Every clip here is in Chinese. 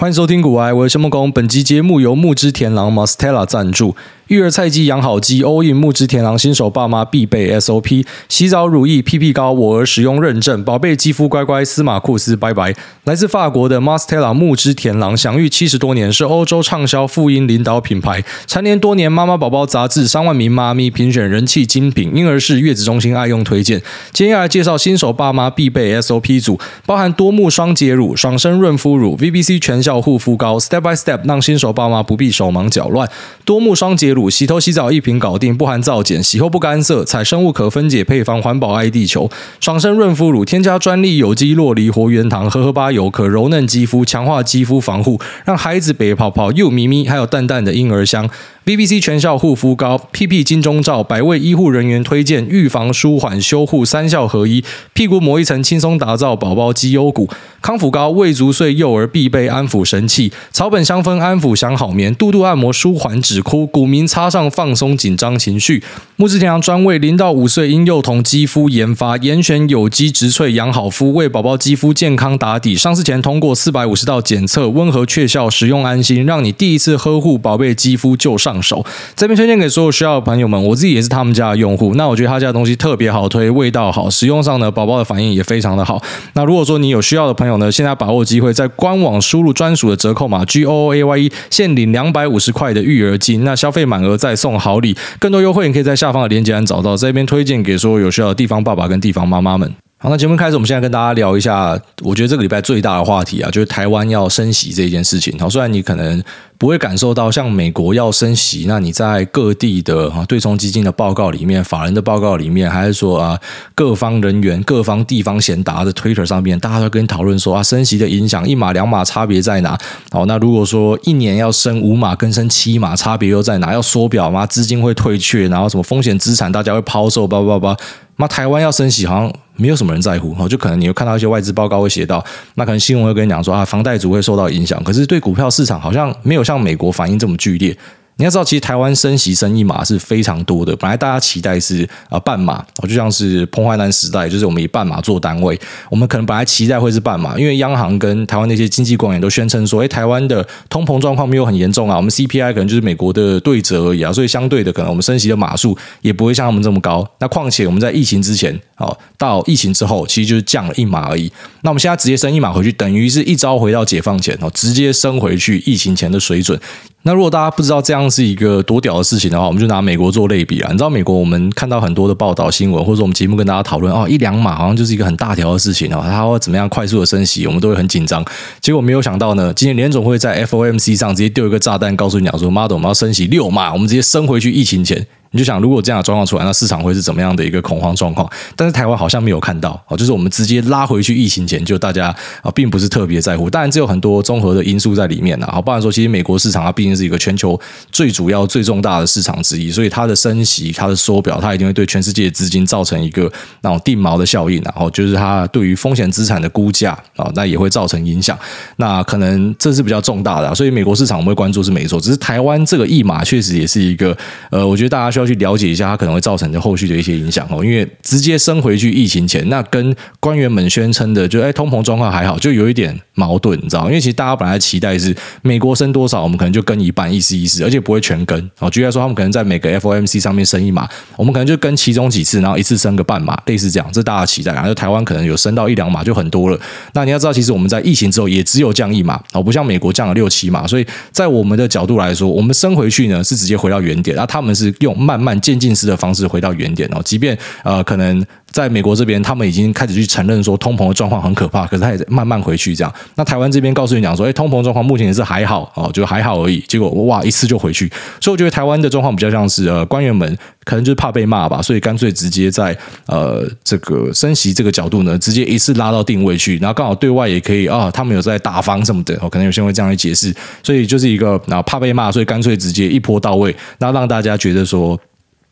欢迎收听股癌，我是木工。本集节目由木之田狼 Mastella 赞助。育儿菜鸡养好鸡，all in 木之田狼新手爸妈必备 SOP：洗澡乳液、屁屁膏，我儿使用认证，宝贝肌肤乖乖，司马库斯拜拜。来自法国的 Mastella 木之田狼，享誉七十多年，是欧洲畅销妇婴领导品牌，蝉联多年妈妈宝宝杂志三万名妈咪评选人气精品，婴儿室月子中心爱用推荐。接下来介绍新手爸妈必备 SOP 组，包含多目双洁乳、爽身润肤乳、VBC 全效护肤膏，Step by Step 让新手爸妈不必手忙脚乱。多目双洁乳。洗头洗澡一瓶搞定，不含皂碱，洗后不干涩，采生物可分解配方，环保爱地球。爽身润肤乳添加专利有机洛梨活源糖，荷荷巴油可柔嫩肌肤，强化肌肤防护，让孩子白泡泡又咪咪，还有淡淡的婴儿香。VBC 全效护肤膏，PP 金钟罩，百位医护人员推荐，预防、舒缓、修护三效合一。屁股抹一层，轻松打造宝宝肌优骨。康复膏，未足岁幼儿必备安抚神器。草本香氛安抚享好眠，肚肚按摩舒缓止哭，古名擦上放松紧张情绪。木之田狼专为零到五岁婴幼童肌肤研发，严选有机植萃养好肤，为宝宝肌肤健康打底。上市前通过四百五十道检测，温和确效，使用安心，让你第一次呵护宝贝肌肤就上。上手，这边推荐给所有需要的朋友们，我自己也是他们家的用户。那我觉得他家的东西特别好推，味道好，使用上呢，宝宝的反应也非常的好。那如果说你有需要的朋友呢，现在把握机会，在官网输入专属的折扣码 G O O A Y E，限领两百五十块的育儿金。那消费满额再送好礼，更多优惠你可以在下方的链接栏找到。这边推荐给所有有需要的地方爸爸跟地方妈妈们。好，那节目开始，我们现在跟大家聊一下，我觉得这个礼拜最大的话题啊，就是台湾要升息这件事情。好，虽然你可能不会感受到像美国要升息，那你在各地的哈对冲基金的报告里面、法人的报告里面，还是说啊各方人员、各方地方贤达的 Twitter 上面，大家都跟讨论说啊升息的影响，一码两码差别在哪？好，那如果说一年要升五码跟升七码差别又在哪？要缩表吗？资金会退却，然后什么风险资产大家会抛售，叭叭叭。那台湾要升息，好像没有什么人在乎，就可能你会看到一些外资报告会写到，那可能新闻会跟你讲说啊，房贷族会受到影响，可是对股票市场好像没有像美国反应这么剧烈。你要知道，其实台湾升息升一码是非常多的。本来大家期待是啊半码，就像是彭淮南时代，就是我们以半码做单位。我们可能本来期待会是半码，因为央行跟台湾那些经济官员都宣称说，哎，台湾的通膨状况没有很严重啊，我们 CPI 可能就是美国的对折而已啊，所以相对的，可能我们升息的码数也不会像他们这么高。那况且我们在疫情之前，哦，到疫情之后，其实就是降了一码而已。那我们现在直接升一码回去，等于是一朝回到解放前哦，直接升回去疫情前的水准。那如果大家不知道这样是一个多屌的事情的话，我们就拿美国做类比啊。你知道美国，我们看到很多的报道新闻，或者我们节目跟大家讨论哦，一两码好像就是一个很大条的事情哦，它会怎么样快速的升息，我们都会很紧张。结果没有想到呢，今天联总会在 FOMC 上直接丢一个炸弹，告诉你讲说，妈的，我们要升息六码，我们直接升回去疫情前。你就想，如果这样的状况出来，那市场会是怎么样的一个恐慌状况？但是台湾好像没有看到哦，就是我们直接拉回去疫情前，就大家啊，并不是特别在乎。当然，这有很多综合的因素在里面呐。好，不然说，其实美国市场它毕竟是一个全球最主要、最重大的市场之一，所以它的升息、它的缩表，它一定会对全世界的资金造成一个那种定锚的效应。然后就是它对于风险资产的估价啊，那也会造成影响。那可能这是比较重大的，所以美国市场我们会关注是没错。只是台湾这个一码确实也是一个呃，我觉得大家需要去了解一下，它可能会造成的后续的一些影响哦。因为直接升回去疫情前，那跟官员们宣称的就哎通膨状况还好，就有一点矛盾，你知道？因为其实大家本来期待是美国升多少，我们可能就跟一半，意思意思，而且不会全跟哦。举例来说，他们可能在每个 FOMC 上面升一码，我们可能就跟其中几次，然后一次升个半码，类似这样，这是大家期待。然后台湾可能有升到一两码就很多了。那你要知道，其实我们在疫情之后也只有降一码哦，不像美国降了六七码。所以在我们的角度来说，我们升回去呢是直接回到原点，然后他们是用慢慢渐进式的方式回到原点哦，即便呃可能在美国这边，他们已经开始去承认说通膨的状况很可怕，可是他也慢慢回去这样。那台湾这边告诉你讲说，哎，通膨状况目前也是还好哦，就还好而已。结果哇，一次就回去，所以我觉得台湾的状况比较像是呃官员们可能就是怕被骂吧，所以干脆直接在呃这个升息这个角度呢，直接一次拉到定位去，然后刚好对外也可以啊，他们有在打房什么的，哦，可能有些人会这样来解释，所以就是一个然后怕被骂，所以干脆直接一波到位，那让大家觉得说。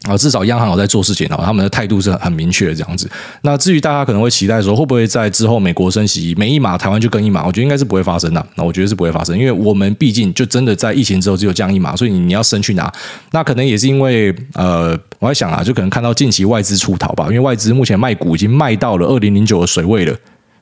啊，至少央行有在做事情啊，他们的态度是很明确的这样子。那至于大家可能会期待说，会不会在之后美国升息，每一码台湾就跟一码？我觉得应该是不会发生的。那我觉得是不会发生，因为我们毕竟就真的在疫情之后只有降一码，所以你要升去哪？那可能也是因为呃，我在想啊，就可能看到近期外资出逃吧，因为外资目前卖股已经卖到了二零零九的水位了。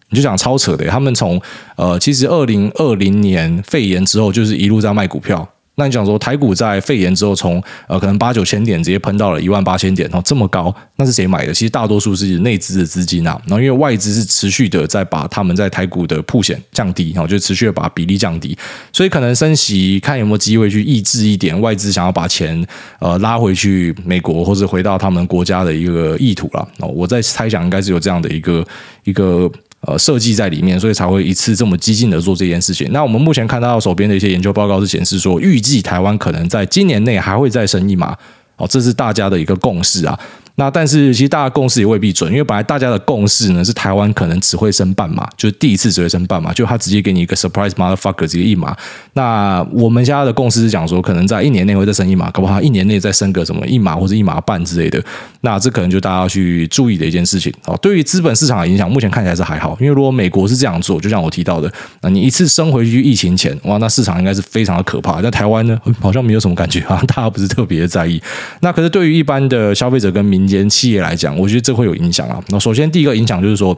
你就讲超扯的，他们从呃，其实二零二零年肺炎之后，就是一路在卖股票。那你讲说台股在肺炎之后从，呃可能八九千点直接喷到了一万八千点，然后这么高，那是谁买的？其实大多数是内资的资金啊。然后因为外资是持续的在把他们在台股的曝险降低，然后就持续的把比例降低，所以可能升息看有没有机会去抑制一点外资想要把钱呃拉回去美国或者回到他们国家的一个意图了。哦，我在猜想应该是有这样的一个一个。呃，设计在里面，所以才会一次这么激进的做这件事情。那我们目前看到手边的一些研究报告是显示说，预计台湾可能在今年内还会再升一码，哦，这是大家的一个共识啊。那但是其实大家共识也未必准，因为本来大家的共识呢是台湾可能只会升半码，就是第一次只会升半码，就他直接给你一个 surprise motherfucker 这个一码。那我们现在的共识是讲说，可能在一年内会再升一码，搞不好一年内再升个什么一码或者一码半之类的。那这可能就大家要去注意的一件事情哦。对于资本市场的影响，目前看起来是还好，因为如果美国是这样做，就像我提到的，那你一次升回去疫情前，哇，那市场应该是非常的可怕。在台湾呢，好像没有什么感觉，好像大家不是特别的在意。那可是对于一般的消费者跟民间企业来讲，我觉得这会有影响啊。那首先第一个影响就是说。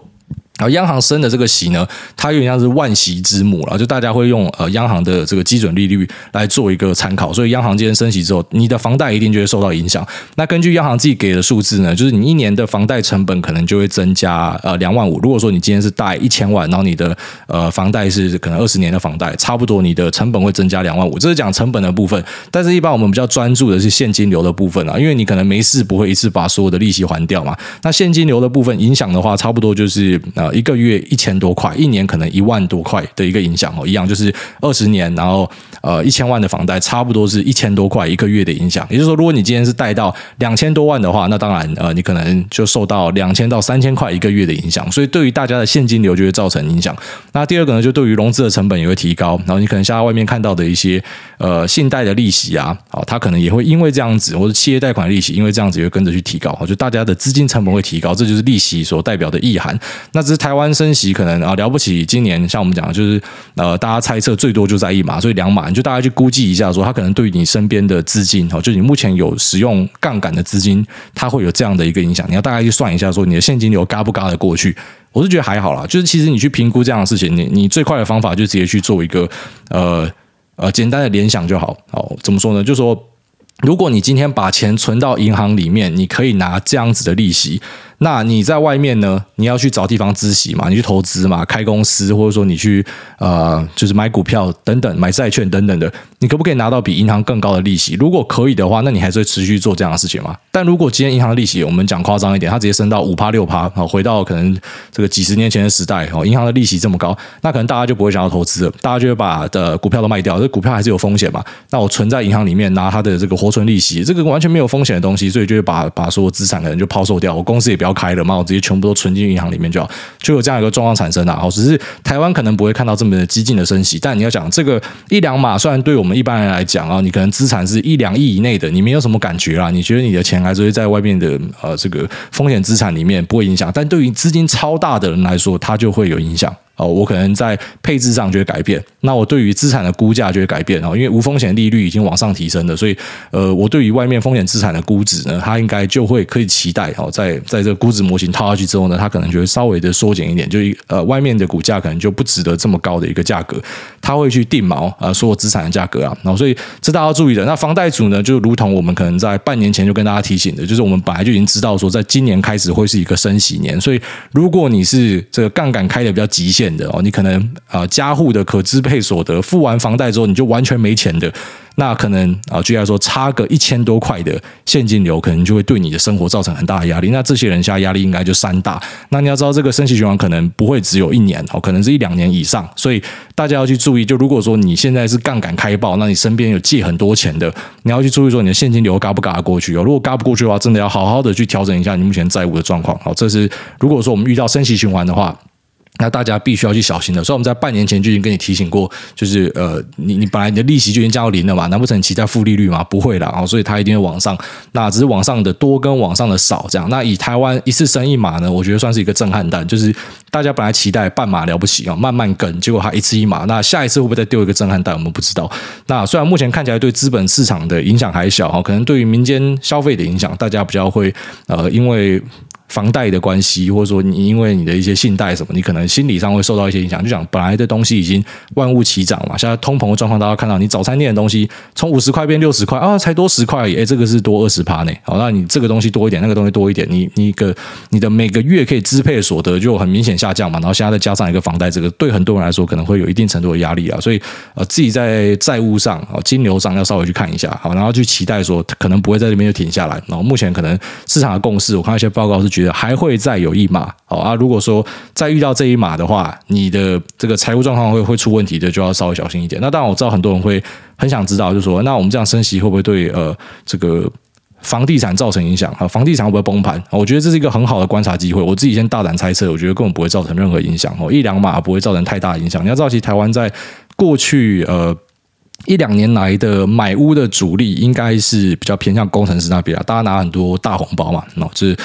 然后央行升的这个息呢，它有点像是万息之母了，就大家会用呃央行的这个基准利率来做一个参考，所以央行今天升息之后，你的房贷一定就会受到影响。那根据央行自己给的数字呢，就是你一年的房贷成本可能就会增加呃两万五。如果说你今天是贷一千万，然后你的呃房贷是可能二十年的房贷，差不多你的成本会增加两万五。这是讲成本的部分，但是一般我们比较专注的是现金流的部分啊，因为你可能没事不会一次把所有的利息还掉嘛。那现金流的部分影响的话，差不多就是呃。一个月一千多块，一年可能一万多块的一个影响哦，一样就是二十年，然后呃一千万的房贷，差不多是一千多块一个月的影响。也就是说，如果你今天是贷到两千多万的话，那当然呃你可能就受到两千到三千块一个月的影响。所以对于大家的现金流就会造成影响。那第二个呢，就对于融资的成本也会提高。然后你可能像外面看到的一些呃信贷的利息啊，哦，它可能也会因为这样子，或者企业贷款利息因为这样子也会跟着去提高。就大家的资金成本会提高，这就是利息所代表的意涵。那这台湾升息可能啊了不起，今年像我们讲的就是呃，大家猜测最多就在一码，所以两码你就大概去估计一下，说它可能对你身边的资金哦，就你目前有使用杠杆的资金，它会有这样的一个影响。你要大概去算一下，说你的现金流嘎不嘎得过去？我是觉得还好啦，就是其实你去评估这样的事情，你你最快的方法就直接去做一个呃呃简单的联想就好。好，怎么说呢？就说如果你今天把钱存到银行里面，你可以拿这样子的利息。那你在外面呢？你要去找地方资息嘛？你去投资嘛？开公司，或者说你去呃，就是买股票等等，买债券等等的，你可不可以拿到比银行更高的利息？如果可以的话，那你还是会持续做这样的事情吗？但如果今天银行的利息，我们讲夸张一点，它直接升到五趴六趴，好，回到可能这个几十年前的时代，哦，银行的利息这么高，那可能大家就不会想要投资了，大家就会把的股票都卖掉，这股票还是有风险嘛？那我存在银行里面拿它的这个活存利息，这个完全没有风险的东西，所以就会把把所有资产可能就抛售掉，我公司也不要要开了嘛，我直接全部都存进银行里面就好，就有这样一个状况产生啊。哦，只是台湾可能不会看到这么激进的升息，但你要讲这个一两码，虽然对我们一般人来讲啊，你可能资产是一两亿以内的，你没有什么感觉啦，你觉得你的钱还是会在外面的呃这个风险资产里面不会影响，但对于资金超大的人来说，它就会有影响。哦，我可能在配置上就会改变，那我对于资产的估价就会改变哦，因为无风险利率已经往上提升了，所以呃，我对于外面风险资产的估值呢，它应该就会可以期待哦，在在这估值模型套下去之后呢，它可能就会稍微的缩减一点，就呃，外面的股价可能就不值得这么高的一个价格，它会去定锚啊，所有资产的价格啊，然后所以这大家要注意的。那房贷组呢，就如同我们可能在半年前就跟大家提醒的，就是我们本来就已经知道说，在今年开始会是一个升息年，所以如果你是这个杠杆开的比较极限的哦，你可能啊，家户的可支配所得付完房贷之后，你就完全没钱的，那可能啊，举例来说，差个一千多块的现金流，可能就会对你的生活造成很大的压力。那这些人现在压力应该就山大。那你要知道，这个升息循环可能不会只有一年哦，可能是一两年以上。所以大家要去注意，就如果说你现在是杠杆开爆，那你身边有借很多钱的，你要去注意说你的现金流嘎不嘎得过去哦。如果嘎不过去的话，真的要好好的去调整一下你目前债务的状况。好，这是如果说我们遇到升息循环的话。那大家必须要去小心的，所以我们在半年前就已经跟你提醒过，就是呃，你你本来你的利息就已经降到零了嘛，难不成你期待负利率吗？不会啦，哦，所以它一定会往上，那只是往上的多跟往上的少这样。那以台湾一次升一码呢，我觉得算是一个震撼弹，就是大家本来期待半码了不起啊，慢慢跟，结果它一次一码，那下一次会不会再丢一个震撼弹？我们不知道。那虽然目前看起来对资本市场的影响还小哈，可能对于民间消费的影响，大家比较会呃，因为。房贷的关系，或者说你因为你的一些信贷什么，你可能心理上会受到一些影响。就讲本来的东西已经万物齐涨嘛，现在通膨的状况，大家看到你早餐店的东西从五十块变六十块啊，才多十块而已，哎，这个是多二十趴呢。好，那你这个东西多一点，那个东西多一点，你你个你的每个月可以支配所得就很明显下降嘛。然后现在再加上一个房贷，这个对很多人来说可能会有一定程度的压力啊。所以呃，自己在债务上啊，金流上要稍微去看一下，好，然后去期待说可能不会在这边就停下来。然后目前可能市场的共识，我看一些报告是觉得还会再有一码。好啊，如果说再遇到这一码的话，你的这个财务状况会会出问题的，就要稍微小心一点。那当然我知道很多人会很想知道，就是说那我们这样升息会不会对呃这个房地产造成影响啊？房地产会不会崩盘？我觉得这是一个很好的观察机会。我自己先大胆猜测，我觉得根本不会造成任何影响哦，一两码不会造成太大影响。你要知道，其实台湾在过去呃。一两年来的买屋的主力应该是比较偏向工程师那边啊，大家拿很多大红包嘛，那就是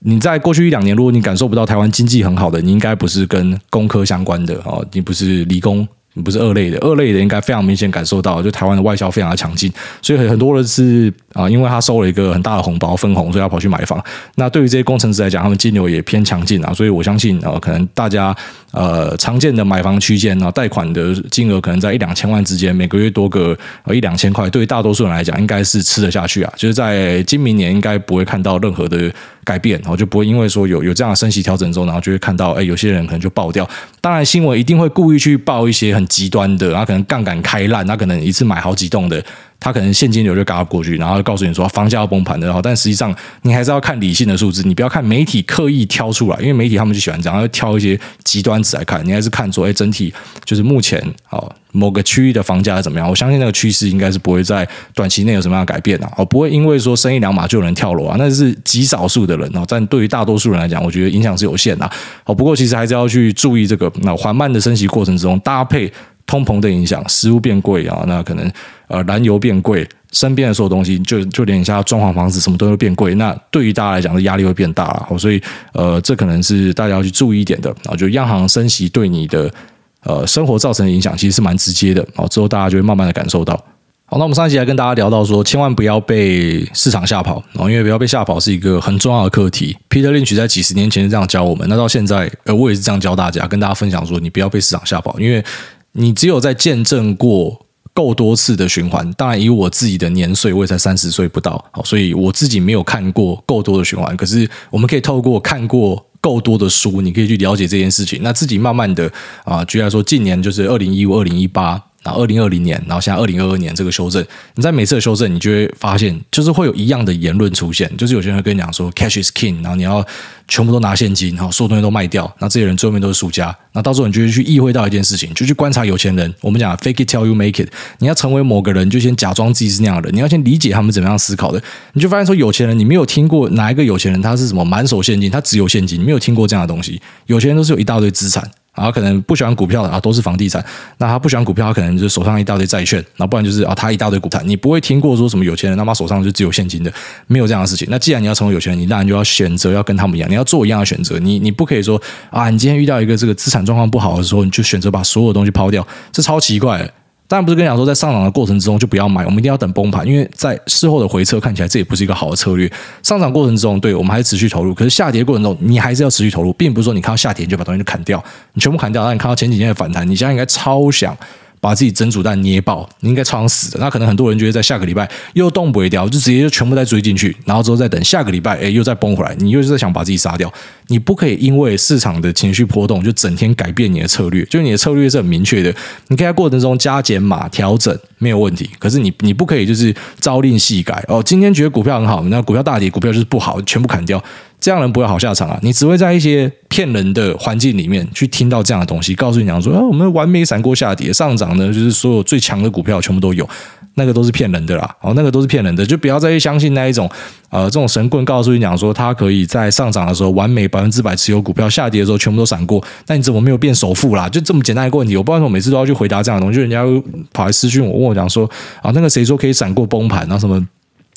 你在过去一两年，如果你感受不到台湾经济很好的，你应该不是跟工科相关的哦，你不是理工。你不是二类的，二类的应该非常明显感受到，就台湾的外销非常的强劲，所以很很多人是啊，因为他收了一个很大的红包分红，所以要跑去买房。那对于这些工程师来讲，他们金流也偏强劲啊，所以我相信啊，可能大家呃常见的买房区间啊，贷款的金额可能在一两千万之间，每个月多个一两千块，对于大多数人来讲，应该是吃得下去啊。就是在今明年应该不会看到任何的改变，然后就不会因为说有有这样的升息调整之后，然后就会看到哎，有些人可能就爆掉。当然，新闻一定会故意去报一些很极端的，然后可能杠杆开烂，他可能一次买好几栋的，他可能现金流就嘎过去，然后告诉你说房价要崩盘的，然后但实际上你还是要看理性的数字，你不要看媒体刻意挑出来，因为媒体他们就喜欢这样，要挑一些极端值来看，你还是看说，哎，整体就是目前哦。某个区域的房价怎么样？我相信那个趋势应该是不会在短期内有什么样的改变啊！哦，不会因为说升一两码就有人跳楼啊，那是极少数的人哦。但对于大多数人来讲，我觉得影响是有限的。哦，不过其实还是要去注意这个那缓慢的升息过程之中，搭配通膨的影响，食物变贵啊，那可能呃燃油变贵，身边的所有东西就就连一下装潢房子什么都会变贵。那对于大家来讲的压力会变大了。所以呃，这可能是大家要去注意一点的啊。就央行升息对你的。呃，生活造成的影响其实是蛮直接的，哦，之后大家就会慢慢的感受到。好，那我们上一集来跟大家聊到说，千万不要被市场吓跑，哦，因为不要被吓跑是一个很重要的课题。Peter Lynch 在几十年前是这样教我们，那到现在，呃，我也是这样教大家，跟大家分享说，你不要被市场吓跑，因为你只有在见证过够多次的循环。当然，以我自己的年岁，我也才三十岁不到，好，所以我自己没有看过够多的循环。可是，我们可以透过看过。够多的书，你可以去了解这件事情。那自己慢慢的啊，居然说，近年就是二零一五、二零一八。然后二零二零年，然后现在二零二二年这个修正，你在每次的修正，你就会发现，就是会有一样的言论出现，就是有些人会跟你讲说，cash is king，然后你要全部都拿现金，然后所有东西都卖掉，那这些人最后面都是输家。那到时候你就去意会到一件事情，就去观察有钱人。我们讲 fake it till you make it，你要成为某个人，就先假装自己是那样的人，你要先理解他们怎么样思考的。你就发现说，有钱人，你没有听过哪一个有钱人他是什么满手现金，他只有现金，你没有听过这样的东西。有钱人都是有一大堆资产。然后可能不喜欢股票的啊，都是房地产。那他不喜欢股票，他可能就手上一大堆债券。那不然就是啊，他一大堆股产。你不会听过说什么有钱人他妈手上就只有现金的，没有这样的事情。那既然你要成为有钱人，你当然就要选择要跟他们一样，你要做一样的选择。你你不可以说啊，你今天遇到一个这个资产状况不好的时候，你就选择把所有东西抛掉，这超奇怪。当然不是跟你讲说，在上涨的过程之中就不要买，我们一定要等崩盘，因为在事后的回撤看起来这也不是一个好的策略。上涨过程中，对我们还是持续投入，可是下跌过程中你还是要持续投入，并不是说你看到下跌你就把东西就砍掉，你全部砍掉，那你看到前几天的反弹，你现在应该超想。把自己整组蛋捏爆，你应该超死的。那可能很多人觉得在下个礼拜又动不掉，就直接就全部再追进去，然后之后再等下个礼拜，哎，又再崩回来，你又是在想把自己杀掉。你不可以因为市场的情绪波动就整天改变你的策略，就你的策略是很明确的，你可以在过程中加减码调整没有问题。可是你你不可以就是朝令夕改哦，今天觉得股票很好，那股票大跌，股票就是不好，全部砍掉。这样人不会好下场啊！你只会在一些骗人的环境里面去听到这样的东西，告诉你讲说啊，我们完美闪过下跌，上涨呢就是所有最强的股票全部都有，那个都是骗人的啦！哦，那个都是骗人的，就不要再去相信那一种呃，这种神棍告诉你讲说，他可以在上涨的时候完美百分之百持有股票，下跌的时候全部都闪过，那你怎么没有变首富啦？就这么简单一个问题，我不知道为什么每次都要去回答这样的东西，就人家跑来私讯我，问我讲说啊，那个谁说可以闪过崩盘，然后什么？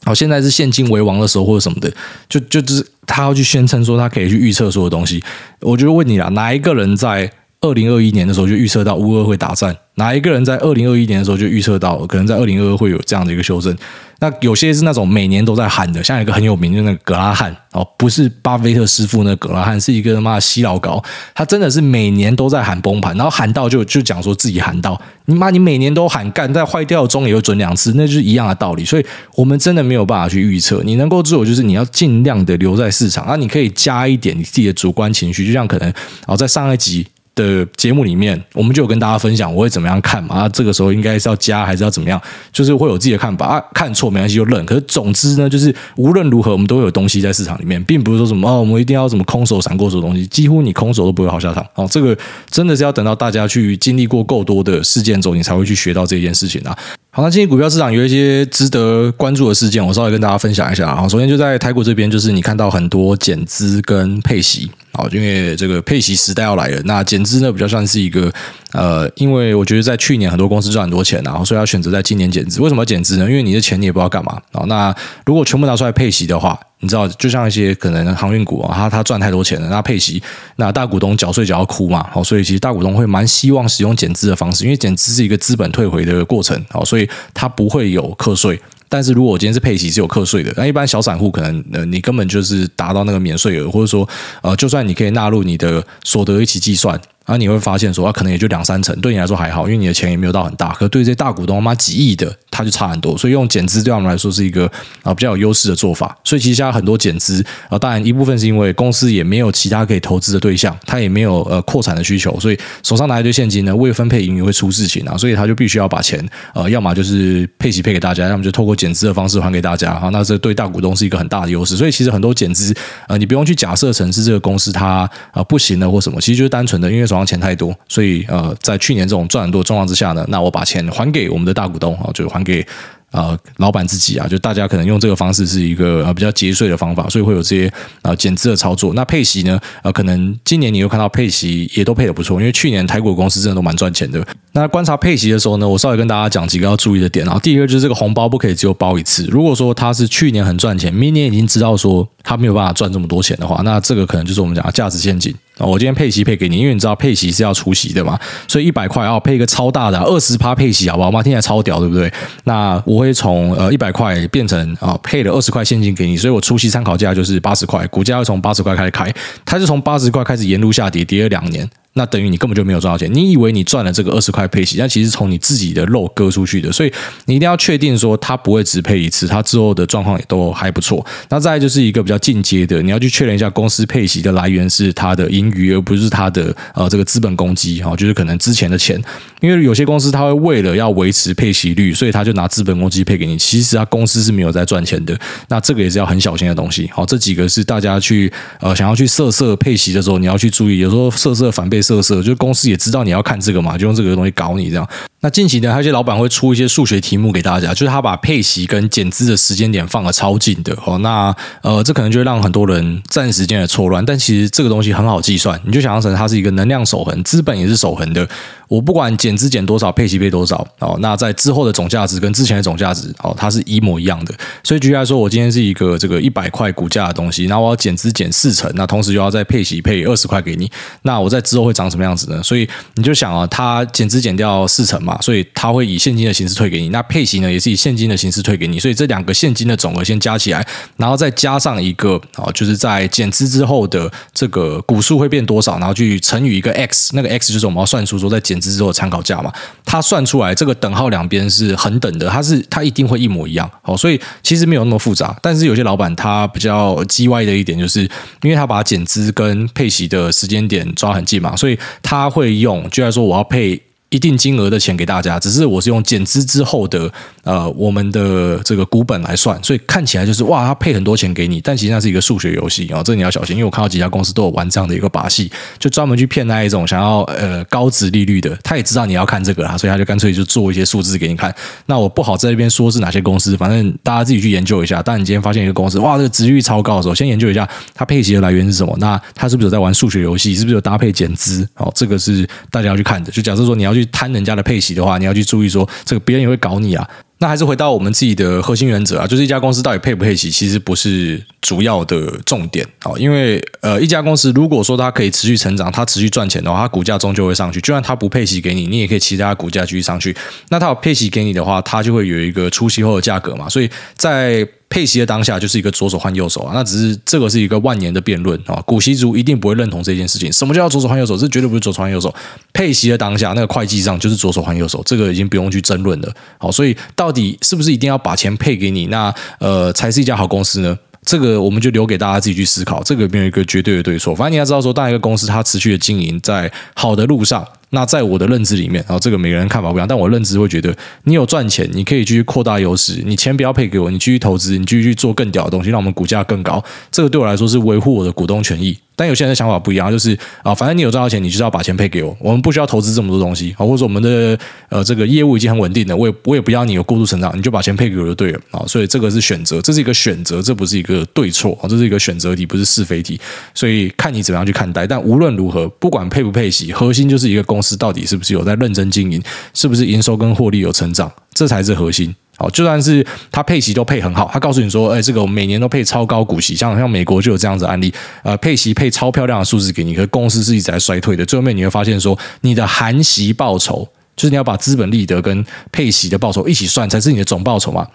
好，现在是现金为王的时候，或者什么的，就就是他要去宣称说他可以去预测所有东西。我就问你啦，哪一个人在二零二一年的时候就预测到乌俄会打战？哪一个人在二零二一年的时候就预测到可能在二零二二会有这样的一个修正？那有些是那种每年都在喊的，像一个很有名的那个格拉汉哦，不是巴菲特师傅那格拉汉，是一个他妈的西老高，他真的是每年都在喊崩盘，然后喊到就就讲说自己喊到，你妈你每年都喊干，在坏掉中也会准两次，那就是一样的道理。所以我们真的没有办法去预测，你能够做就是你要尽量的留在市场，那你可以加一点你自己的主观情绪，就像可能哦在上一集。的节目里面，我们就有跟大家分享我会怎么样看嘛。啊，这个时候应该是要加还是要怎么样？就是会有自己的看法啊。看错没关系，就认。可是总之呢，就是无论如何，我们都有东西在市场里面，并不是说什么哦，我们一定要什么空手闪过什么东西。几乎你空手都不会好下场哦。这个真的是要等到大家去经历过够多的事件之后，你才会去学到这件事情啊。好，那今天股票市场有一些值得关注的事件，我稍微跟大家分享一下啊。首先就在台股这边，就是你看到很多减资跟配息，好，因为这个配息时代要来了。那减资呢，比较像是一个呃，因为我觉得在去年很多公司赚很多钱，然后所以要选择在今年减资。为什么要减资呢？因为你的钱你也不知道干嘛啊。那如果全部拿出来配息的话，你知道，就像一些可能航运股啊，他他赚太多钱了，那配息，那大股东缴税缴要哭嘛，好，所以其实大股东会蛮希望使用减资的方式，因为减资是一个资本退回的过程，好，所以它不会有课税。但是如果我今天是配息是有课税的，那一般小散户可能呃，你根本就是达到那个免税额，或者说呃，就算你可以纳入你的所得一起计算。然后你会发现说，啊，可能也就两三成，对你来说还好，因为你的钱也没有到很大。可对这些大股东，他妈几亿的，他就差很多。所以用减资对他们来说是一个啊比较有优势的做法。所以其实现在很多减资啊，当然一部分是因为公司也没有其他可以投资的对象，他也没有呃扩产的需求，所以手上拿一堆现金呢，未分配盈余会出事情啊，所以他就必须要把钱呃，要么就是配息配给大家，要么就透过减资的方式还给大家。哈，那这对大股东是一个很大的优势。所以其实很多减资呃，你不用去假设成是这个公司它啊不行了或什么，其实就是单纯的因为手钱太多。所以呃，在去年这种赚很多状况之下呢，那我把钱还给我们的大股东啊，就还给。呃，老板自己啊，就大家可能用这个方式是一个呃比较节税的方法，所以会有这些呃减资的操作。那配息呢？呃，可能今年你又看到配息也都配得不错，因为去年台股公司真的都蛮赚钱的。那观察配息的时候呢，我稍微跟大家讲几个要注意的点。然后第一个就是这个红包不可以只有包一次。如果说他是去年很赚钱，明年已经知道说他没有办法赚这么多钱的话，那这个可能就是我们讲的价值陷阱。我今天配息配给你，因为你知道配息是要除息的嘛，所以一百块要配一个超大的二十趴配息，好不好？妈听起来超屌，对不对？那我会从呃一百块变成啊配了二十块现金给你，所以我除息参考价就是八十块，股价要从八十块开始开，它是从八十块开始沿路下跌，跌了两年。那等于你根本就没有赚到钱，你以为你赚了这个二十块配息，但其实从你自己的肉割出去的，所以你一定要确定说它不会只配一次，它之后的状况也都还不错。那再就是一个比较进阶的，你要去确认一下公司配息的来源是它的盈余，而不是它的呃这个资本公积哈，就是可能之前的钱，因为有些公司它会为了要维持配息率，所以它就拿资本公积配给你，其实它公司是没有在赚钱的。那这个也是要很小心的东西。好，这几个是大家去呃想要去设设配息的时候，你要去注意，有时候设设反被。色色，就是公司也知道你要看这个嘛，就用这个东西搞你这样。那近期呢，还有些老板会出一些数学题目给大家，就是他把配息跟减资的时间点放的超近的哦。那呃，这可能就会让很多人暂时间的错乱，但其实这个东西很好计算，你就想象成它是一个能量守恒，资本也是守恒的。我不管减资减多少，配息配多少哦，那在之后的总价值跟之前的总价值哦，它是一模一样的。所以举例来说，我今天是一个这个一百块股价的东西，那我要减资减四成，那同时又要再配息配二十块给你，那我在之后会长什么样子呢？所以你就想啊，它减资减掉四成嘛，所以它会以现金的形式退给你，那配息呢也是以现金的形式退给你，所以这两个现金的总额先加起来，然后再加上一个啊，就是在减资之后的这个股数会变多少，然后去乘以一个 x，那个 x 就是我们要算出说在减资之后参考价嘛，他算出来这个等号两边是恒等的，它是它一定会一模一样好，所以其实没有那么复杂，但是有些老板他比较叽歪的一点就是，因为他把减资跟配息的时间点抓很近嘛，所以他会用，就来说我要配。一定金额的钱给大家，只是我是用减资之后的呃我们的这个股本来算，所以看起来就是哇，他配很多钱给你，但其实那是一个数学游戏啊，这你要小心，因为我看到几家公司都有玩这样的一个把戏，就专门去骗那一种想要呃高值利率的，他也知道你要看这个啦，所以他就干脆就做一些数字给你看。那我不好在这边说是哪些公司，反正大家自己去研究一下。当你今天发现一个公司哇，这个值率超高的时候，先研究一下它配息的来源是什么，那它是不是有在玩数学游戏，是不是有搭配减资？哦，这个是大家要去看的。就假设说你要去。去贪人家的配息的话，你要去注意说，这个别人也会搞你啊。那还是回到我们自己的核心原则啊，就是一家公司到底配不配息，其实不是主要的重点啊。因为呃，一家公司如果说它可以持续成长，它持续赚钱的话，它股价终究会上去。就算它不配息给你，你也可以期待它股价继续上去。那它有配息给你的话，它就会有一个出息后的价格嘛。所以在佩奇的当下就是一个左手换右手啊，那只是这个是一个万年的辩论啊，股息族一定不会认同这件事情。什么叫左手换右手？这绝对不是左手换右手。佩奇的当下，那个会计上就是左手换右手，这个已经不用去争论了。好，所以到底是不是一定要把钱配给你，那呃才是一家好公司呢？这个我们就留给大家自己去思考，这个没有一个绝对的对错。反正你要知道说，当一个公司它持续的经营在好的路上。那在我的认知里面，然后这个每个人看法不一样，但我认知会觉得，你有赚钱，你可以继续扩大优势，你钱不要配给我，你继续投资，你继续去做更屌的东西，让我们股价更高，这个对我来说是维护我的股东权益。但有些人的想法不一样，就是啊，反正你有赚到钱，你就是要把钱配给我，我们不需要投资这么多东西啊，或者说我们的呃这个业务已经很稳定了，我也我也不要你有过度成长，你就把钱配给我就对了啊。所以这个是选择，这是一个选择，这不是一个对错啊，这是一个选择题，不是是非题。所以看你怎么样去看待。但无论如何，不管配不配息，核心就是一个公司到底是不是有在认真经营，是不是营收跟获利有成长，这才是核心。好，就算是他配息都配很好，他告诉你说，哎，这个每年都配超高股息，像像美国就有这样子案例，呃，配息配超漂亮的数字给你，可是公司是一直在衰退的，最后面你会发现说，你的含息报酬，就是你要把资本利得跟配息的报酬一起算，才是你的总报酬嘛。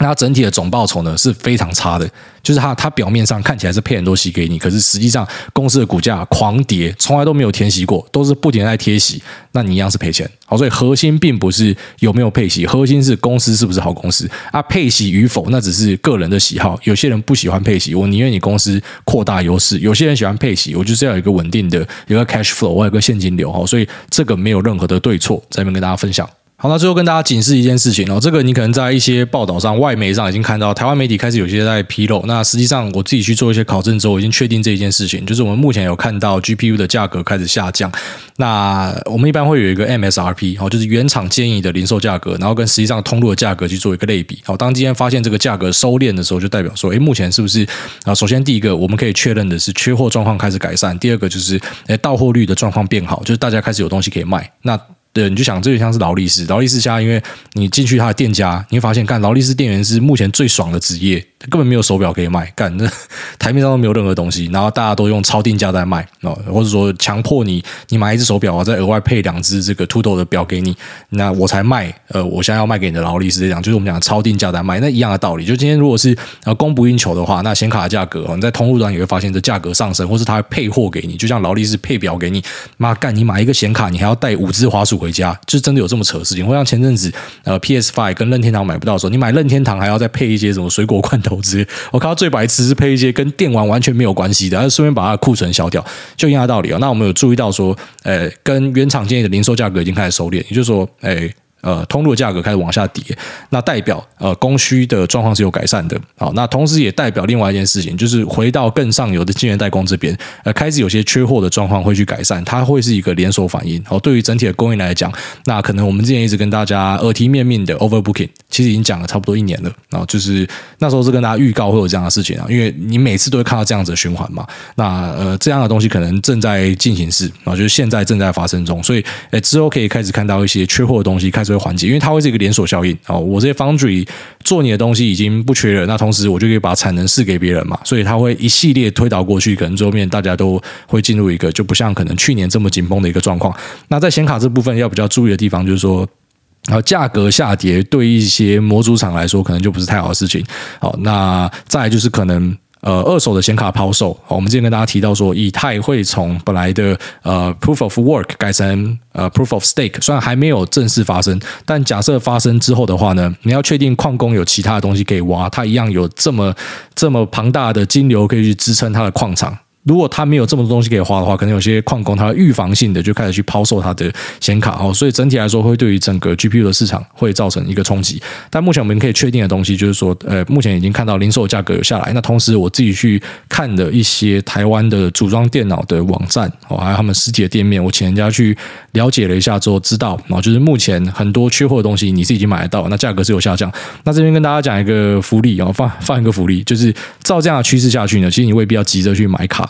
那它整体的总报酬呢是非常差的，就是它它表面上看起来是配很多息给你，可是实际上公司的股价狂跌，从来都没有填息过，都是不停在贴息，那你一样是赔钱。好，所以核心并不是有没有配息，核心是公司是不是好公司啊？配息与否那只是个人的喜好，有些人不喜欢配息，我宁愿你公司扩大优势；有些人喜欢配息，我就是要有一个稳定的有一个 cash flow，我有个现金流。好，所以这个没有任何的对错，在这边跟大家分享。好，那最后跟大家警示一件事情哦，这个你可能在一些报道上、外媒上已经看到，台湾媒体开始有些在披露。那实际上我自己去做一些考证之后，已经确定这一件事情，就是我们目前有看到 GPU 的价格开始下降。那我们一般会有一个 MSRP，哦，就是原厂建议的零售价格，然后跟实际上通路的价格去做一个类比。好，当今天发现这个价格收敛的时候，就代表说，诶，目前是不是啊？首先第一个我们可以确认的是缺货状况开始改善，第二个就是诶，到货率的状况变好，就是大家开始有东西可以卖。那对，你就想这就像是劳力士，劳力士家，因为你进去他的店家，你会发现，干劳力士店员是目前最爽的职业。根本没有手表可以卖，干那 台面上都没有任何东西，然后大家都用超定价在卖哦，或者说强迫你你买一只手表啊，再额外配两只这个秃头的表给你，那我才卖。呃，我现在要卖给你的劳力士这样，就是我们讲超定价在卖，那一样的道理。就今天如果是呃供不应求的话，那显卡的价格，哦你在通路端也会发现这价格上升，或是他会配货给你，就像劳力士配表给你，妈干你买一个显卡，你还要带五只滑鼠回家，就真的有这么扯的事情。或像前阵子呃 PS Five 跟任天堂买不到的时候，你买任天堂还要再配一些什么水果罐头。投资，我看到最白痴是配一些跟电玩完全没有关系的，然后顺便把它的库存消掉，就一样的道理哦。那我们有注意到说，呃，跟原厂建议的零售价格已经开始收敛，也就是说，诶。呃通路价格开始往下跌，那代表呃供需的状况是有改善的。好，那同时也代表另外一件事情，就是回到更上游的晶圆代工这边，呃，开始有些缺货的状况会去改善，它会是一个连锁反应。好，对于整体的供应来讲，那可能我们之前一直跟大家耳提面命的 overbooking，其实已经讲了差不多一年了。然后就是那时候是跟大家预告会有这样的事情啊，因为你每次都会看到这样子的循环嘛。那呃这样的东西可能正在进行式啊，就是现在正在发生中，所以呃之后可以开始看到一些缺货的东西开始。这个环节，因为它会是一个连锁效应哦。我这些 foundry 做你的东西已经不缺了，那同时我就可以把产能试给别人嘛，所以它会一系列推导过去，可能最后面大家都会进入一个就不像可能去年这么紧绷的一个状况。那在显卡这部分要比较注意的地方，就是说，然后，价格下跌对一些模组厂来说可能就不是太好的事情。好，那再就是可能。呃，二手的显卡抛售，我们之前跟大家提到说，以太会从本来的呃 proof of work 改成呃 proof of stake，虽然还没有正式发生，但假设发生之后的话呢，你要确定矿工有其他的东西可以挖，它一样有这么这么庞大的金流可以去支撑它的矿场。如果他没有这么多东西可以花的话，可能有些矿工他预防性的就开始去抛售他的显卡哦，所以整体来说会对于整个 GPU 的市场会造成一个冲击。但目前我们可以确定的东西就是说，呃，目前已经看到零售价格有下来。那同时我自己去看的一些台湾的组装电脑的网站哦，还有他们实体的店面，我请人家去了解了一下之后，知道哦，就是目前很多缺货的东西你是已经买得到，那价格是有下降。那这边跟大家讲一个福利哦，放放一个福利，就是照这样的趋势下去呢，其实你未必要急着去买卡。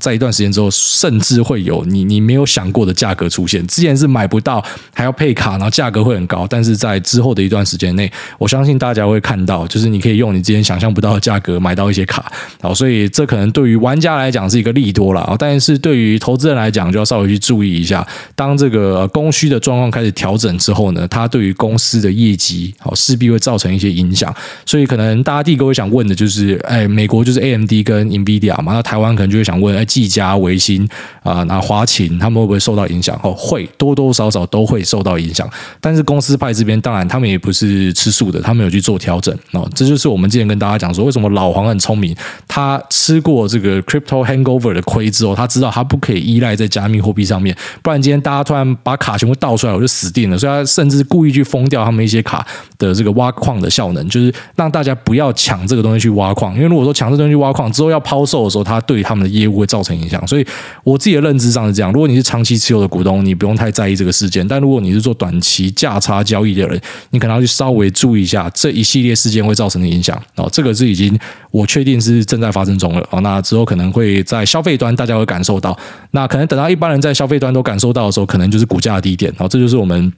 在一段时间之后，甚至会有你你没有想过的价格出现。之前是买不到，还要配卡，然后价格会很高。但是在之后的一段时间内，我相信大家会看到，就是你可以用你之前想象不到的价格买到一些卡。好，所以这可能对于玩家来讲是一个利多了。但是对于投资人来讲，就要稍微去注意一下，当这个供需的状况开始调整之后呢，它对于公司的业绩好势必会造成一些影响。所以可能大家第一个会想问的就是，哎，美国就是 AMD 跟 NVIDIA 嘛，那台湾可能就会想问，哎，技嘉、微星啊，那华擎他们会不会受到影响？哦，会，多多少少都会受到影响。但是公司派这边，当然他们也不是吃素的，他们有去做调整哦。这就是我们之前跟大家讲说，为什么老黄很聪明，他吃过这个 crypto hangover 的亏之后，他知道他不可以依赖在加密货币上面，不然今天大家突然把卡全部倒出来，我就死定了。所以他甚至故意去封掉他们一些卡的这个挖矿的效能，就是让大家不要抢这个东西去挖矿，因为如果说抢这东西去挖矿之后要抛售的时候，他对他们的业务会造成影响。所以我自己的认知上是这样：如果你是长期持有的股东，你不用太在意这个事件；但如果你是做短期价差交易的人，你可能要去稍微注意一下这一系列事件会造成的影响。哦，这个是已经我确定是正在发生中了。哦，那之后可能会在消费端大家会感受到，那可能等到一般人在消费端都感受到的时候，可能就是股价的低点。哦，这就是我们。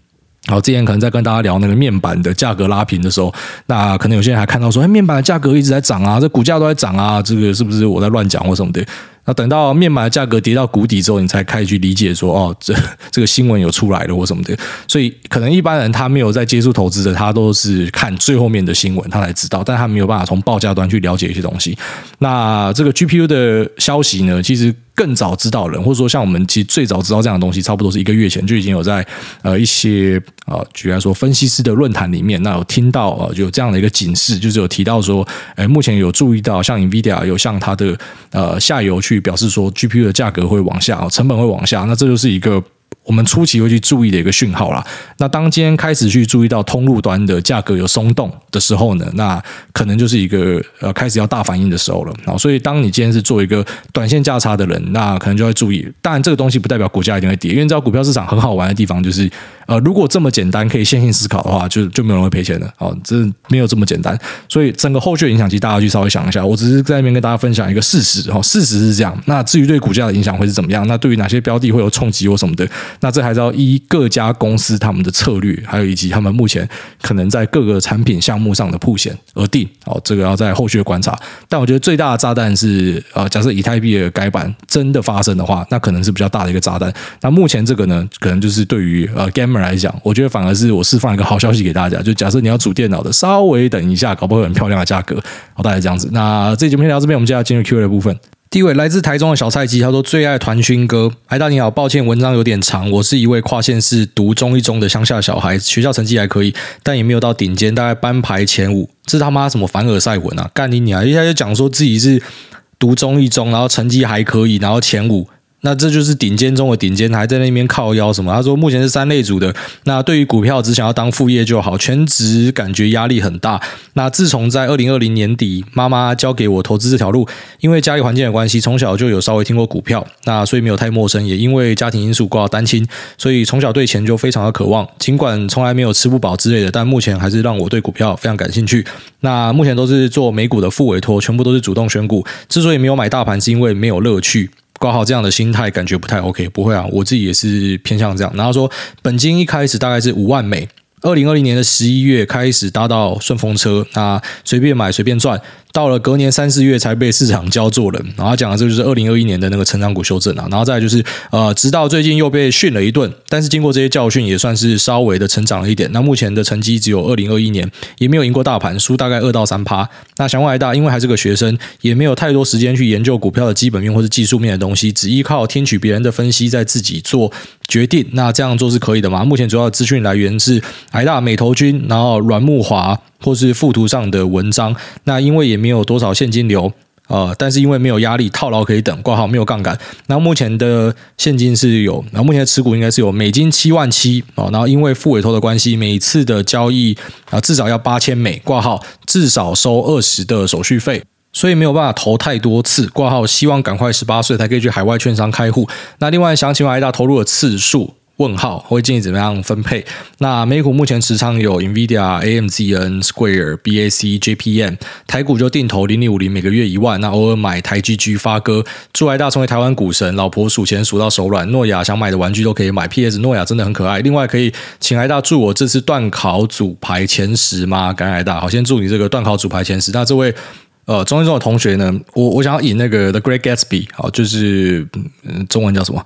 好，之前可能在跟大家聊那个面板的价格拉平的时候，那可能有些人还看到说，哎，面板的价格一直在涨啊，这股价都在涨啊，这个是不是我在乱讲或什么的？那等到面板的价格跌到谷底之后，你才开始去理解说，哦，这这个新闻有出来了或什么的。所以可能一般人他没有在接触投资的，他都是看最后面的新闻，他才知道，但他没有办法从报价端去了解一些东西。那这个 GPU 的消息呢，其实。更早知道人，或者说像我们其实最早知道这样的东西，差不多是一个月前就已经有在呃一些啊，举例来说分析师的论坛里面，那有听到呃有这样的一个警示，就是有提到说，哎，目前有注意到像 NVIDIA 有向它的呃下游去表示说，GPU 的价格会往下，成本会往下，那这就是一个。我们初期会去注意的一个讯号啦。那当今天开始去注意到通路端的价格有松动的时候呢，那可能就是一个呃开始要大反应的时候了。好，所以当你今天是做一个短线价差的人，那可能就要注意。当然，这个东西不代表股价一定会跌，因为你知道股票市场很好玩的地方就是，呃，如果这么简单可以线性思考的话，就就没有人会赔钱的。哦，这没有这么简单。所以整个后续影响，其实大家去稍微想一下。我只是在那边跟大家分享一个事实。哦，事实是这样。那至于对股价的影响会是怎么样？那对于哪些标的会有冲击或什么的？那这还是要依各家公司他们的策略，还有以及他们目前可能在各个产品项目上的铺险而定。哦，这个要在后续的观察。但我觉得最大的炸弹是，呃，假设以太币的改版真的发生的话，那可能是比较大的一个炸弹。那目前这个呢，可能就是对于呃，Game 来讲，我觉得反而是我释放一个好消息给大家。就假设你要组电脑的，稍微等一下，搞不好会很漂亮的价格。好，大概这样子。那这节目先聊这边，我们接下来进入 Q&A 的部分。第一位来自台中的小菜鸡，他说最爱团勋哥。海大你好，抱歉文章有点长，我是一位跨县市读中一中的乡下小孩，学校成绩还可以，但也没有到顶尖，大概班排前五。这他妈什么凡尔赛文啊？干你娘！一下就讲说自己是读中一中，然后成绩还可以，然后前五。那这就是顶尖中的顶尖，还在那边靠腰什么？他说目前是三类组的。那对于股票只想要当副业就好，全职感觉压力很大。那自从在二零二零年底，妈妈教给我投资这条路，因为家里环境的关系，从小就有稍微听过股票，那所以没有太陌生。也因为家庭因素挂单亲，所以从小对钱就非常的渴望。尽管从来没有吃不饱之类的，但目前还是让我对股票非常感兴趣。那目前都是做美股的副委托，全部都是主动选股。之所以没有买大盘，是因为没有乐趣。挂号这样的心态感觉不太 OK，不会啊，我自己也是偏向这样。然后说本金一开始大概是五万美，二零二零年的十一月开始搭到顺风车，那随便买随便赚。到了隔年三四月才被市场教做人，然后讲的这就是二零二一年的那个成长股修正啊，然后再就是呃，直到最近又被训了一顿，但是经过这些教训也算是稍微的成长了一点。那目前的成绩只有二零二一年，也没有赢过大盘，输大概二到三趴。那想问大，因为还是个学生，也没有太多时间去研究股票的基本面或者技术面的东西，只依靠听取别人的分析，在自己做决定。那这样做是可以的吗？目前主要的资讯来源是台大美投君，然后阮木华。或是附图上的文章，那因为也没有多少现金流，呃，但是因为没有压力，套牢可以等，挂号没有杠杆。那目前的现金是有，然后目前的持股应该是有美金七万七哦，然后因为复委托的关系，每次的交易啊至少要八千美，挂号至少收二十的手续费，所以没有办法投太多次，挂号希望赶快十八岁才可以去海外券商开户。那另外想请问一下投入的次数。问号，会建议怎么样分配？那美股目前持仓有 NVIDIA、AMZN、Square、BAC、JPM，台股就定投零零五零，每个月一万。那偶尔买台 GG 发哥，祝爱大成为台湾股神，老婆数钱数到手软。诺亚想买的玩具都可以买，PS 诺亚真的很可爱。另外可以请爱大祝我这次段考组排前十吗？感谢爱大，好，先祝你这个段考组排前十。那这位呃中一中的同学呢，我我想要引那个 The Great Gatsby，好，就是嗯中文叫什么？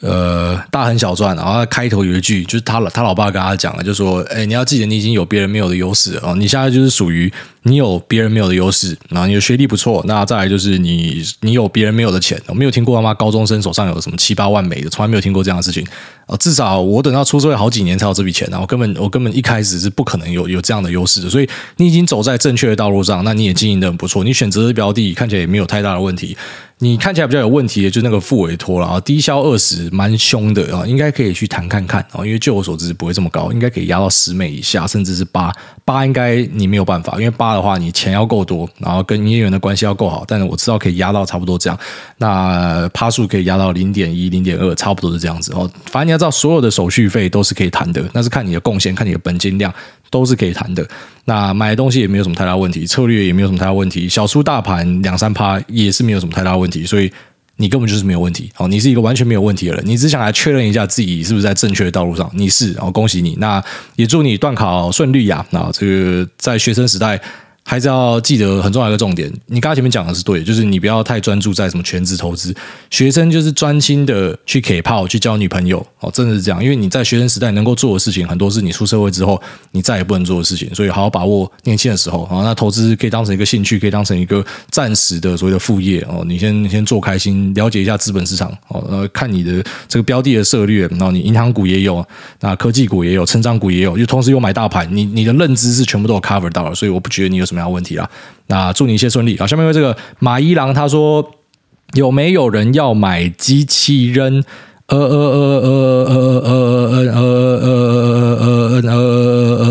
呃，大亨小传，然后他开头有一句，就是他老他老爸跟他讲了，就说：“哎，你要记得，你已经有别人没有的优势了，你现在就是属于你有别人没有的优势，然后你的学历不错，那再来就是你你有别人没有的钱。我没有听过他妈高中生手上有什么七八万美的，从来没有听过这样的事情。啊，至少我等到出社会好几年才有这笔钱，然后根本我根本一开始是不可能有有这样的优势的。所以你已经走在正确的道路上，那你也经营的很不错，你选择的标的看起来也没有太大的问题。”你看起来比较有问题的，就那个复委托了啊，低消二十，蛮凶的啊，应该可以去谈看看啊，因为据我所知不会这么高，应该可以压到十美以下，甚至是八八，应该你没有办法，因为八的话你钱要够多，然后跟营业员的关系要够好，但是我知道可以压到差不多这样，那趴数可以压到零点一、零点二，差不多是这样子哦。反正你要知道，所有的手续费都是可以谈的，那是看你的贡献，看你的本金量。都是可以谈的，那买的东西也没有什么太大问题，策略也没有什么太大问题，小输大盘两三趴也是没有什么太大问题，所以你根本就是没有问题。好，你是一个完全没有问题的人，你只想来确认一下自己是不是在正确的道路上，你是，然后恭喜你，那也祝你段考顺利呀。那这个在学生时代。还是要记得很重要一个重点，你刚才前面讲的是对，就是你不要太专注在什么全职投资，学生就是专心的去 K 炮去交女朋友哦，真的是这样，因为你在学生时代能够做的事情很多是你出社会之后你再也不能做的事情，所以好好把握年轻的时候啊，那投资可以当成一个兴趣，可以当成一个暂时的所谓的副业哦，你先先做开心，了解一下资本市场哦，呃，看你的这个标的的策略，然后你银行股也有，那科技股也有，成长股也有，就同时又买大盘，你你的认知是全部都有 cover 到了，所以我不觉得你有什么。没有问题啊，那祝你一切顺利啊！下面为这个马一郎他说，有没有人要买机器人？呃呃呃呃呃呃呃呃呃呃呃呃呃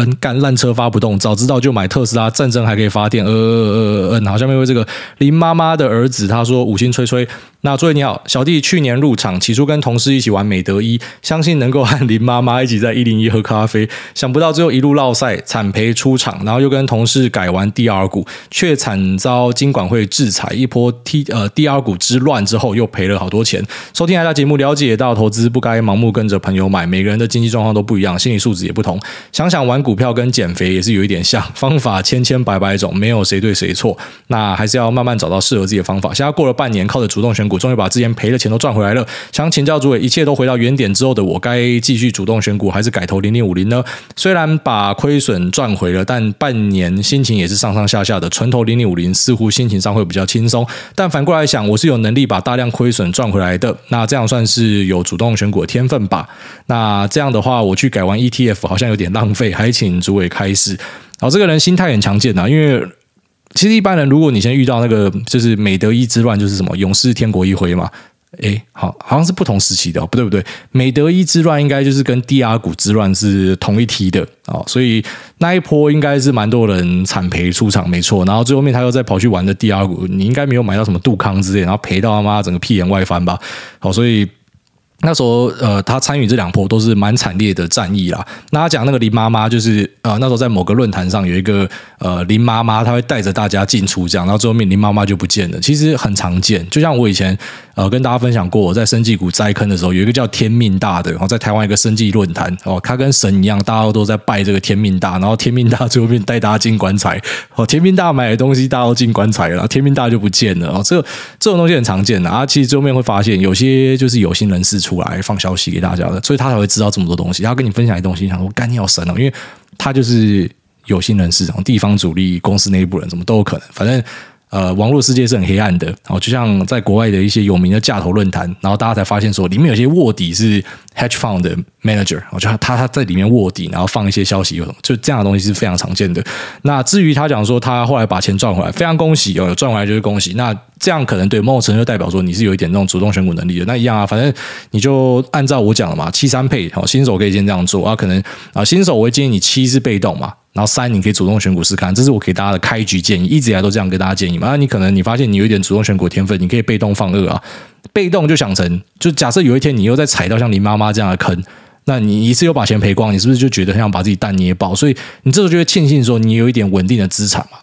呃干烂车发不动，早知道就买特斯拉，战争还可以发电。呃呃呃，好，下面为这个林妈妈的儿子他说，五星吹吹。那诸位你好，小弟去年入场，起初跟同事一起玩美德一，相信能够和林妈妈一起在一零一喝咖啡，想不到最后一路落赛，惨赔出场，然后又跟同事改玩 DR 股，却惨遭金管会制裁，一波 T 呃 DR 股之乱之后，又赔了好多钱。收听大家节目，了解到投资不该盲目跟着朋友买，每个人的经济状况都不一样，心理素质也不同。想想玩股票跟减肥也是有一点像，方法千千百百种，没有谁对谁错，那还是要慢慢找到适合自己的方法。现在过了半年，靠着主动选股终于把之前赔的钱都赚回来了，想请教诸位，一切都回到原点之后的我，该继续主动选股，还是改投零零五零呢？虽然把亏损赚回了，但半年心情也是上上下下的。纯投零零五零似乎心情上会比较轻松，但反过来想，我是有能力把大量亏损赚回来的，那这样算是有主动选股的天分吧？那这样的话，我去改玩 ETF 好像有点浪费，还请诸位开示。好，这个人心态很强健呐，因为。其实一般人，如果你先遇到那个就是美德一之乱，就是什么勇士天国一挥嘛，诶，好，好像是不同时期的，不对不对，美德一之乱应该就是跟 DR 股之乱是同一梯的啊，所以那一波应该是蛮多人惨赔出场，没错。然后最后面他又再跑去玩的 DR 股，你应该没有买到什么杜康之类，然后赔到他妈整个屁眼外翻吧，好，所以。那时候，呃，他参与这两波都是蛮惨烈的战役啦。那他讲那个林妈妈，就是呃，那时候在某个论坛上有一个呃林妈妈，她会带着大家进出这样，然后最后面林妈妈就不见了。其实很常见，就像我以前呃跟大家分享过，我在生技股栽坑的时候，有一个叫天命大的，然后在台湾一个生技论坛哦，他跟神一样，大家都在拜这个天命大，然后天命大最后面带大家进棺材哦，天命大买的东西大家都进棺材了，然后天命大就不见了哦，这这种东西很常见的啊。其实最后面会发现有些就是有心人士出。来放消息给大家的，所以他才会知道这么多东西。他跟你分享一东西，想说干你要神哦，因为他就是有心人士，地方主力、公司内部人，什么都有可能。反正。呃，网络世界是很黑暗的，哦，就像在国外的一些有名的架头论坛，然后大家才发现说，里面有些卧底是 hedge fund 的 manager，我觉得他他在里面卧底，然后放一些消息，有，就这样的东西是非常常见的。那至于他讲说他后来把钱赚回来，非常恭喜哦，有赚回来就是恭喜。那这样可能对某种程度就代表说你是有一点那种主动选股能力的，那一样啊，反正你就按照我讲的嘛，七三配，好，新手可以先这样做啊，可能啊，新手我会建议你七是被动嘛。然后三你可以主动选股试看，这是我给大家的开局建议，一直以来都这样跟大家建议嘛。那你可能你发现你有一点主动选股天分，你可以被动放二啊，被动就想成，就假设有一天你又在踩到像林妈妈这样的坑，那你一次又把钱赔光，你是不是就觉得很想把自己蛋捏爆？所以你这时候就会庆幸说你有一点稳定的资产嘛。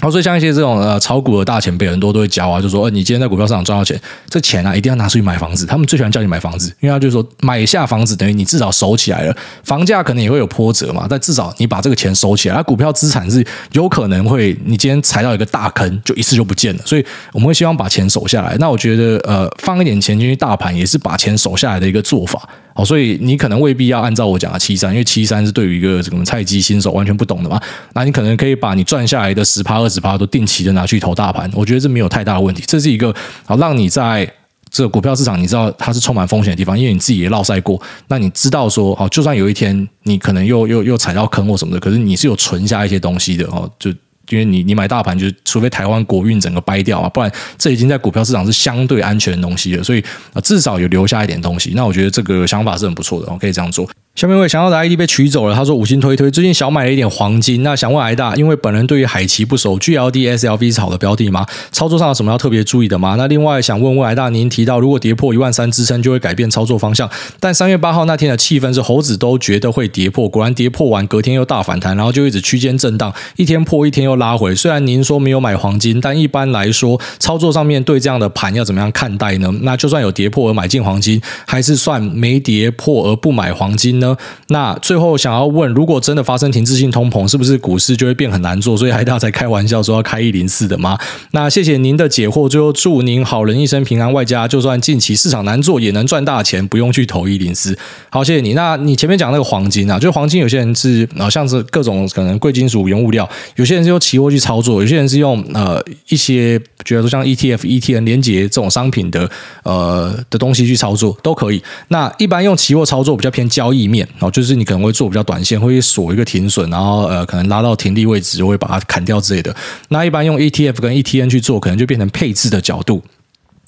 然后，所以像一些这种呃炒股的大前辈，很多都会教啊，就说：“呃，你今天在股票市场赚到钱，这钱啊一定要拿出去买房子。”他们最喜欢叫你买房子，因为他就说买下房子等于你至少守起来了，房价可能也会有波折嘛，但至少你把这个钱收起来。而股票资产是有可能会你今天踩到一个大坑，就一次就不见了。所以我们会希望把钱守下来。那我觉得呃放一点钱进去大盘也是把钱守下来的一个做法。好，所以你可能未必要按照我讲的七三，因为七三是对于一个什么菜鸡新手完全不懂的嘛。那你可能可以把你赚下来的十趴二十趴都定期的拿去投大盘，我觉得这没有太大的问题。这是一个好让你在这个股票市场，你知道它是充满风险的地方，因为你自己也落赛过。那你知道说，好，就算有一天你可能又又又踩到坑或什么的，可是你是有存下一些东西的哦，就。因为你你买大盘，就是除非台湾国运整个掰掉啊，不然这已经在股票市场是相对安全的东西了，所以啊至少有留下一点东西。那我觉得这个想法是很不错的，我可以这样做。下面一位想要的 ID 被取走了，他说五星推推，最近小买了一点黄金，那想问癌大，因为本人对于海奇不熟，GLD SLV 是好的标的吗？操作上有什么要特别注意的吗？那另外想问问癌大，您提到如果跌破一万三支撑就会改变操作方向，但三月八号那天的气氛是猴子都觉得会跌破，果然跌破完隔天又大反弹，然后就一直区间震荡，一天破一天又拉回。虽然您说没有买黄金，但一般来说操作上面对这样的盘要怎么样看待呢？那就算有跌破而买进黄金，还是算没跌破而不买黄金呢？那最后想要问，如果真的发生停滞性通膨，是不是股市就会变很难做？所以海大才开玩笑说要开一零四的吗？那谢谢您的解惑，最后祝您好人一生平安，外加就算近期市场难做也能赚大钱，不用去投一零四。好，谢谢你。那你前面讲那个黄金啊，就黄金有些人是啊，像是各种可能贵金属原物料，有些人是用期货去操作，有些人是用呃一些觉得说像 ETF、ETN 连结这种商品的呃的东西去操作都可以。那一般用期货操作比较偏交易面，然后就是你可能会做比较短线，会锁一个停损，然后呃可能拉到停利位置就，会把它砍掉之类的。那一般用 ETF 跟 ETN 去做，可能就变成配置的角度。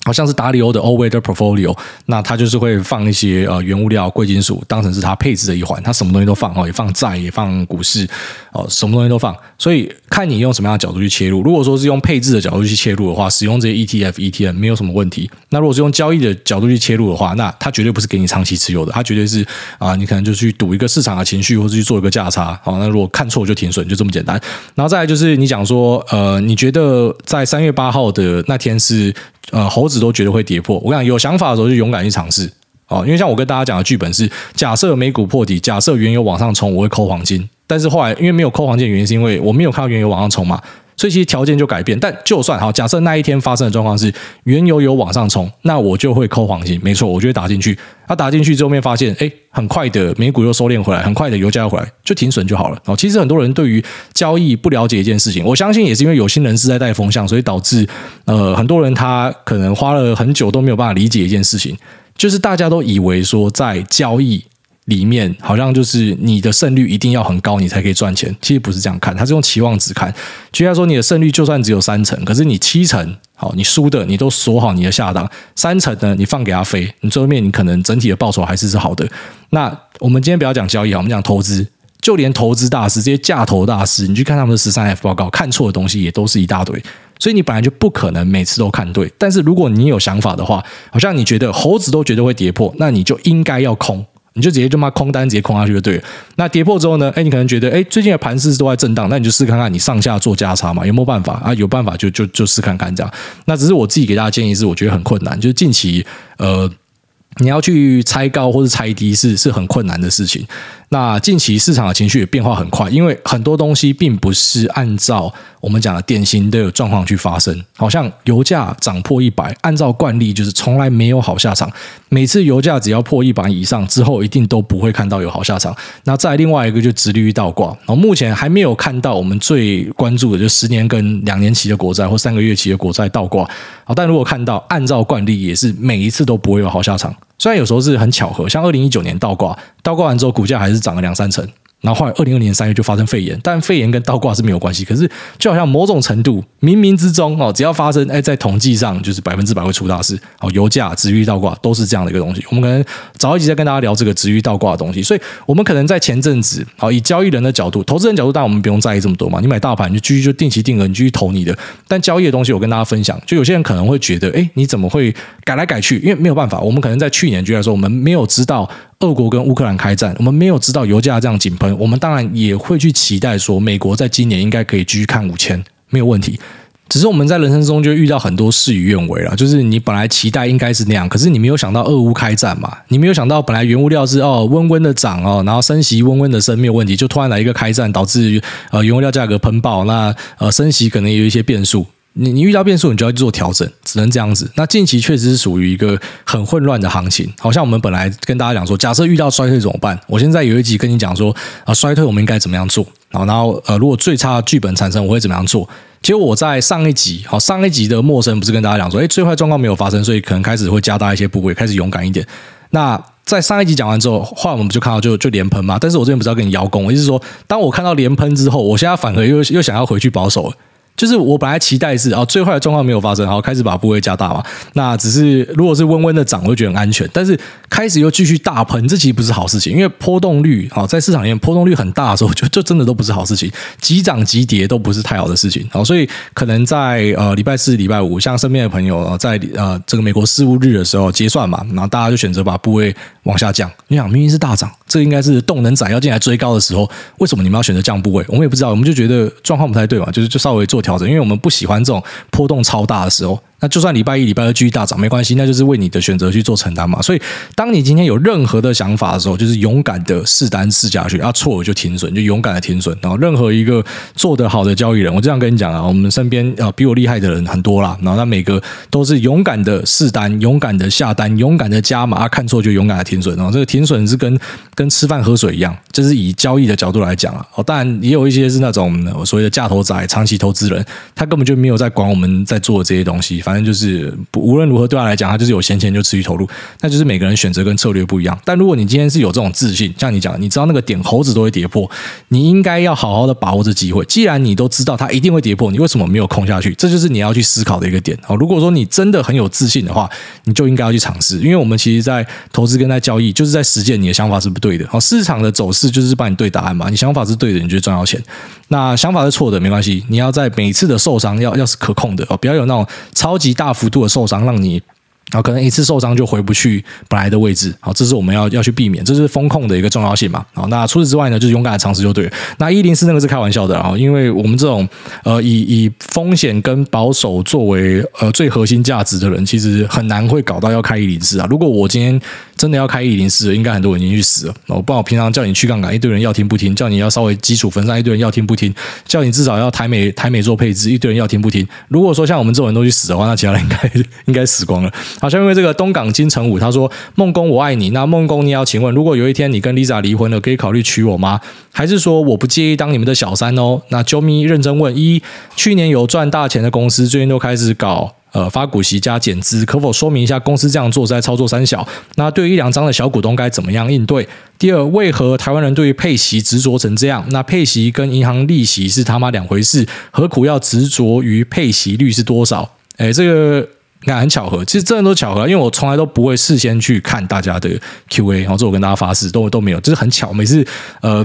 好像是达里欧的 All Weather Portfolio，那它就是会放一些呃原物料、贵金属当成是它配置的一环，它什么东西都放哦，也放债，也放股市哦，什么东西都放。所以看你用什么样的角度去切入。如果说是用配置的角度去切入的话，使用这些 ETF、ETN 没有什么问题。那如果是用交易的角度去切入的话，那它绝对不是给你长期持有的，它绝对是啊，你可能就去赌一个市场的情绪，或者去做一个价差。好，那如果看错就停损，就这么简单。然后再来就是你讲说，呃，你觉得在三月八号的那天是？呃，猴子都觉得会跌破。我跟你讲，有想法的时候就勇敢去尝试哦。因为像我跟大家讲的剧本是：假设美股破底，假设原油往上冲，我会抠黄金。但是后来因为没有抠黄金的原因，是因为我没有看到原油往上冲嘛。所以其实条件就改变，但就算好，假设那一天发生的状况是原油有往上冲，那我就会抠黄金，没错，我就会打进去。他、打进去之后面发现，哎，很快的美股又收敛回来，很快的油价又回来，就停损就好了。哦，其实很多人对于交易不了解一件事情，我相信也是因为有心人士在带风向，所以导致呃很多人他可能花了很久都没有办法理解一件事情，就是大家都以为说在交易。里面好像就是你的胜率一定要很高，你才可以赚钱。其实不是这样看，它是用期望值看。就像说你的胜率就算只有三成，可是你七成好，你输的你都锁好你的下档，三成呢你放给他飞，你最后面你可能整体的报酬还是是好的。那我们今天不要讲交易啊，我们讲投资，就连投资大师这些价投大师，你去看他们的十三 F 报告，看错的东西也都是一大堆。所以你本来就不可能每次都看对。但是如果你有想法的话，好像你觉得猴子都觉得会跌破，那你就应该要空。你就直接就骂空单，直接空下去就对了。那跌破之后呢？哎，你可能觉得，哎，最近的盘势都在震荡，那你就试看看，你上下做价差嘛，有没有办法啊？有办法就就就试看看这样。那只是我自己给大家建议是，我觉得很困难，就是近期呃，你要去猜高或者猜低是是很困难的事情。那近期市场的情绪也变化很快，因为很多东西并不是按照我们讲的典型的状况去发生。好像油价涨破一百，按照惯例就是从来没有好下场。每次油价只要破一百以上之后，一定都不会看到有好下场。那再另外一个就直利率倒挂，然后目前还没有看到我们最关注的就十年跟两年期的国债或三个月期的国债倒挂。好，但如果看到按照惯例也是每一次都不会有好下场。虽然有时候是很巧合，像二零一九年倒挂，倒挂完之后股价还是涨了两三成，然后后来二零二零年三月就发生肺炎，但肺炎跟倒挂是没有关系。可是就好像某种程度，冥冥之中哦，只要发生，哎，在统计上就是百分之百会出大事。哦，油价、殖利率倒挂都是这样的一个东西。我们可能早一集再跟大家聊这个殖利率倒挂的东西。所以，我们可能在前阵子，好，以交易人的角度、投资人角度，但我们不用在意这么多嘛。你买大盘，你就继续就定期定额，你继续投你的。但交易的东西，我跟大家分享，就有些人可能会觉得，哎，你怎么会改来改去？因为没有办法，我们可能在去年就来说，我们没有知道。俄国跟乌克兰开战，我们没有知道油价这样井喷，我们当然也会去期待说，美国在今年应该可以继续看五千，没有问题。只是我们在人生中就遇到很多事与愿违了，就是你本来期待应该是那样，可是你没有想到俄乌开战嘛，你没有想到本来原物料是哦温温的涨哦，然后升息温温的升没有问题，就突然来一个开战，导致呃原物料价格喷爆，那呃升息可能有一些变数。你你遇到变数，你就要去做调整，只能这样子。那近期确实是属于一个很混乱的行情，好像我们本来跟大家讲说，假设遇到衰退怎么办？我现在有一集跟你讲说，啊，衰退我们应该怎么样做？然后然后呃，如果最差的剧本产生，我会怎么样做？结果我在上一集，好，上一集的陌生不是跟大家讲说，诶，最坏状况没有发生，所以可能开始会加大一些部位，开始勇敢一点。那在上一集讲完之后，后来我们不就看到就就连喷嘛。但是我这边不是要跟你邀功，我意思是说，当我看到连喷之后，我现在反而又又想要回去保守。就是我本来期待是啊，最坏的状况没有发生，然后开始把部位加大嘛。那只是如果是温温的涨，我会觉得很安全。但是开始又继续大喷，这其实不是好事情，因为波动率啊，在市场里面波动率很大的时候，就 就真的都不是好事情。急涨急跌都不是太好的事情。好，所以可能在呃礼拜四、礼拜五，像身边的朋友在呃这个美国事务日的时候结算嘛，然后大家就选择把部位往下降。你想，明明是大涨，这应该是动能仔要进来追高的时候，为什么你们要选择降部位？我们也不知道，我们就觉得状况不太对嘛，就是就稍微做。调整，因为我们不喜欢这种波动超大的时候。那就算礼拜一、礼拜二继续大涨没关系，那就是为你的选择去做承担嘛。所以，当你今天有任何的想法的时候，就是勇敢的试单试下去，啊，错了就停损，就勇敢的停损。然后，任何一个做得好的交易人，我这样跟你讲啊，我们身边啊比我厉害的人很多啦。然后，他每个都是勇敢的试单，勇敢的下单，勇敢的加码，看错就勇敢的停损。然后，这个停损是跟跟吃饭喝水一样，就是以交易的角度来讲啊。哦，当然也有一些是那种所谓的价投仔、长期投资人，他根本就没有在管我们在做的这些东西。反反正就是无论如何对他来讲，他就是有闲钱就持续投入，那就是每个人选择跟策略不一样。但如果你今天是有这种自信，像你讲，你知道那个点猴子都会跌破，你应该要好好的把握这机会。既然你都知道它一定会跌破，你为什么没有空下去？这就是你要去思考的一个点。好，如果说你真的很有自信的话，你就应该要去尝试。因为我们其实，在投资跟在交易，就是在实践你的想法是不对的。好，市场的走势就是帮你对答案嘛。你想法是对的，你就赚到钱。那想法是错的，没关系。你要在每次的受伤要要是可控的哦，不要有那种超级大幅度的受伤，让你。然后可能一次受伤就回不去本来的位置，好，这是我们要要去避免，这是风控的一个重要性嘛。好，那除此之外呢，就是勇敢的尝试就对了。那一零四那个是开玩笑的啊，因为我们这种呃以以风险跟保守作为呃最核心价值的人，其实很难会搞到要开一零四啊。如果我今天真的要开一零四，应该很多人已经去死了。我不然我平常叫你去杠杆，一堆人要听不听；叫你要稍微基础分散，一堆人要听不听；叫你至少要台美台美做配置，一堆人要听不听。如果说像我们这种人都去死的话，那其他人应该 应该死光了。好，像因为这个东港金城武他说：“孟工我爱你。”那孟工你要请问，如果有一天你跟 Lisa 离婚了，可以考虑娶我吗？还是说我不介意当你们的小三哦？那 Jomi 认真问：一，去年有赚大钱的公司，最近都开始搞呃发股息加减资，可否说明一下公司这样做是在操作三小？那对于一两张的小股东该怎么样应对？第二，为何台湾人对于配息执着成这样？那配息跟银行利息是他妈两回事，何苦要执着于配息率是多少？哎，这个。那，很巧合，其实真的都巧合，因为我从来都不会事先去看大家的 Q&A，然后这我跟大家发誓都都没有，就是很巧，每次呃。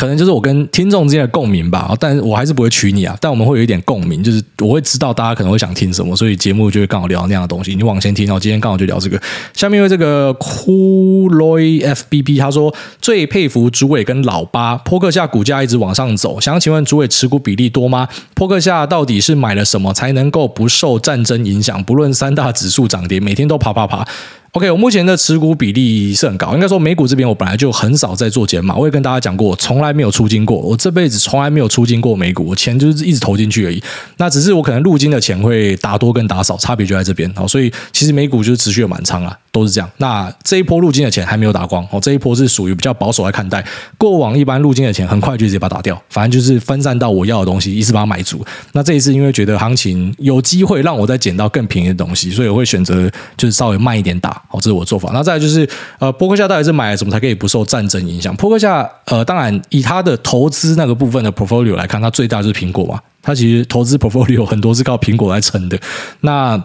可能就是我跟听众之间的共鸣吧，但我还是不会娶你啊。但我们会有一点共鸣，就是我会知道大家可能会想听什么，所以节目就会刚好聊那样的东西。你往前听，然后今天刚好就聊这个。下面因为这个 Cooloy F B B，他说最佩服主委跟老八，扑克夏股价一直往上走，想请问主委持股比例多吗？扑克夏到底是买了什么才能够不受战争影响？不论三大指数涨跌，每天都爬爬爬。OK，我目前的持股比例是很高，应该说美股这边我本来就很少在做减码，我也跟大家讲过，我从来没有出金过，我这辈子从来没有出金过美股，我钱就是一直投进去而已。那只是我可能入金的钱会打多跟打少，差别就在这边。好，所以其实美股就是持续的满仓啊，都是这样。那这一波入金的钱还没有打光，哦，这一波是属于比较保守来看待。过往一般入金的钱很快就直接把它打掉，反正就是分散到我要的东西，一次把它买足。那这一次因为觉得行情有机会让我再捡到更便宜的东西，所以我会选择就是稍微慢一点打。好，这是我做法。那再来就是，呃，波克夏到底是买了什么才可以不受战争影响？波克夏，呃，当然以他的投资那个部分的 portfolio 来看，它最大就是苹果嘛。它其实投资 portfolio 很多是靠苹果来撑的。那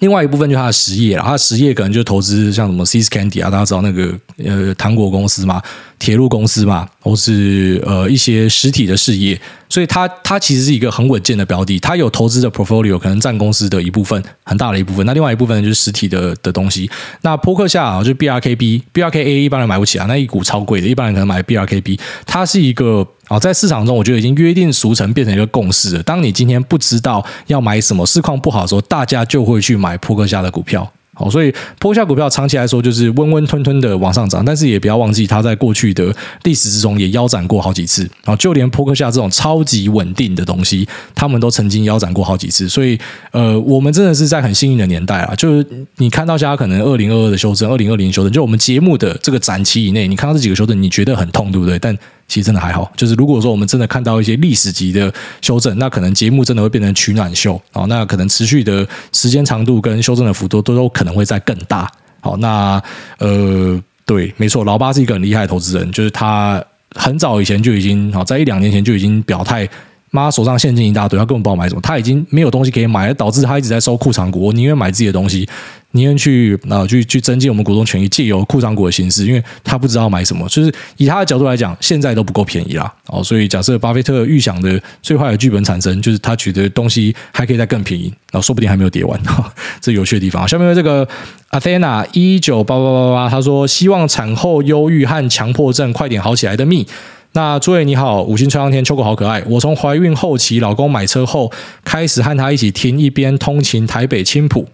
另外一部分就是他的实业了，他的实业可能就投资像什么 See's Candy 啊，大家知道那个呃糖果公司嘛，铁路公司嘛，或是呃一些实体的事业。所以它它其实是一个很稳健的标的，它有投资的 portfolio 可能占公司的一部分很大的一部分，那另外一部分就是实体的的东西。那扑克下啊，就 BRKB、BRKA 一般人买不起啊，那一股超贵的，一般人可能买 BRKB。它是一个啊，在市场中我觉得已经约定俗成，变成一个共识了。当你今天不知道要买什么，市况不好的时候，大家就会去买波克夏的股票。好，所以波克夏股票长期来说就是温温吞吞的往上涨，但是也不要忘记它在过去的历史之中也腰斩过好几次。然后就连波克夏这种超级稳定的东西，他们都曾经腰斩过好几次。所以，呃，我们真的是在很幸运的年代啊，就是你看到现在可能二零二二的修正，二零二零修正，就我们节目的这个展期以内，你看到这几个修正，你觉得很痛，对不对？但其实真的还好，就是如果说我们真的看到一些历史级的修正，那可能节目真的会变成取暖秀啊，那可能持续的时间长度跟修正的幅度都都可能会再更大。好，那呃，对，没错，老八是一个很厉害的投资人，就是他很早以前就已经好，在一两年前就已经表态，妈手上现金一大堆，他根本不知道买什么，他已经没有东西可以买，导致他一直在收库藏股，我宁愿买自己的东西。宁愿去啊，去去增进我们股东权益，借由库藏股的形式，因为他不知道买什么，就是以他的角度来讲，现在都不够便宜啦。哦，所以假设巴菲特预想的最坏的剧本产生，就是他觉得东西还可以再更便宜，然后说不定还没有跌完，这有趣的地方。下面这个 Athena 一九八八八八，他说希望产后忧郁和强迫症快点好起来的蜜。那诸位你好，五星吹上天，秋果好可爱。我从怀孕后期，老公买车后，开始和他一起听，一边通勤台北青浦。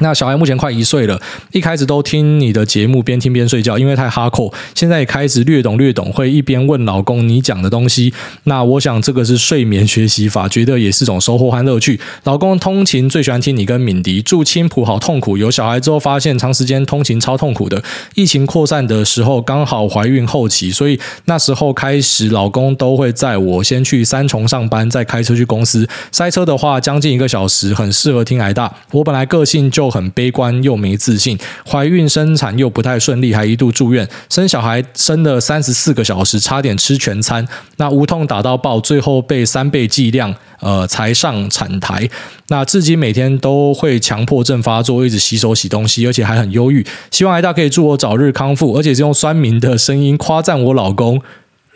那小孩目前快一岁了，一开始都听你的节目边听边睡觉，因为太哈扣。现在也开始略懂略懂，会一边问老公你讲的东西。那我想这个是睡眠学习法，觉得也是种收获和乐趣。老公通勤最喜欢听你跟敏迪住青浦，好痛苦。有小孩之后发现长时间通勤超痛苦的。疫情扩散的时候刚好怀孕后期，所以那时候开始老公都会载我先去三重上班，再开车去公司。塞车的话将近一个小时，很适合听癌大。我本来个性就很悲观又没自信，怀孕生产又不太顺利，还一度住院。生小孩生了三十四个小时，差点吃全餐。那无痛打到爆，最后被三倍剂量，呃，才上产台。那至今每天都会强迫症发作，一直洗手洗东西，而且还很忧郁。希望艾大可以祝我早日康复，而且是用酸民的声音夸赞我老公。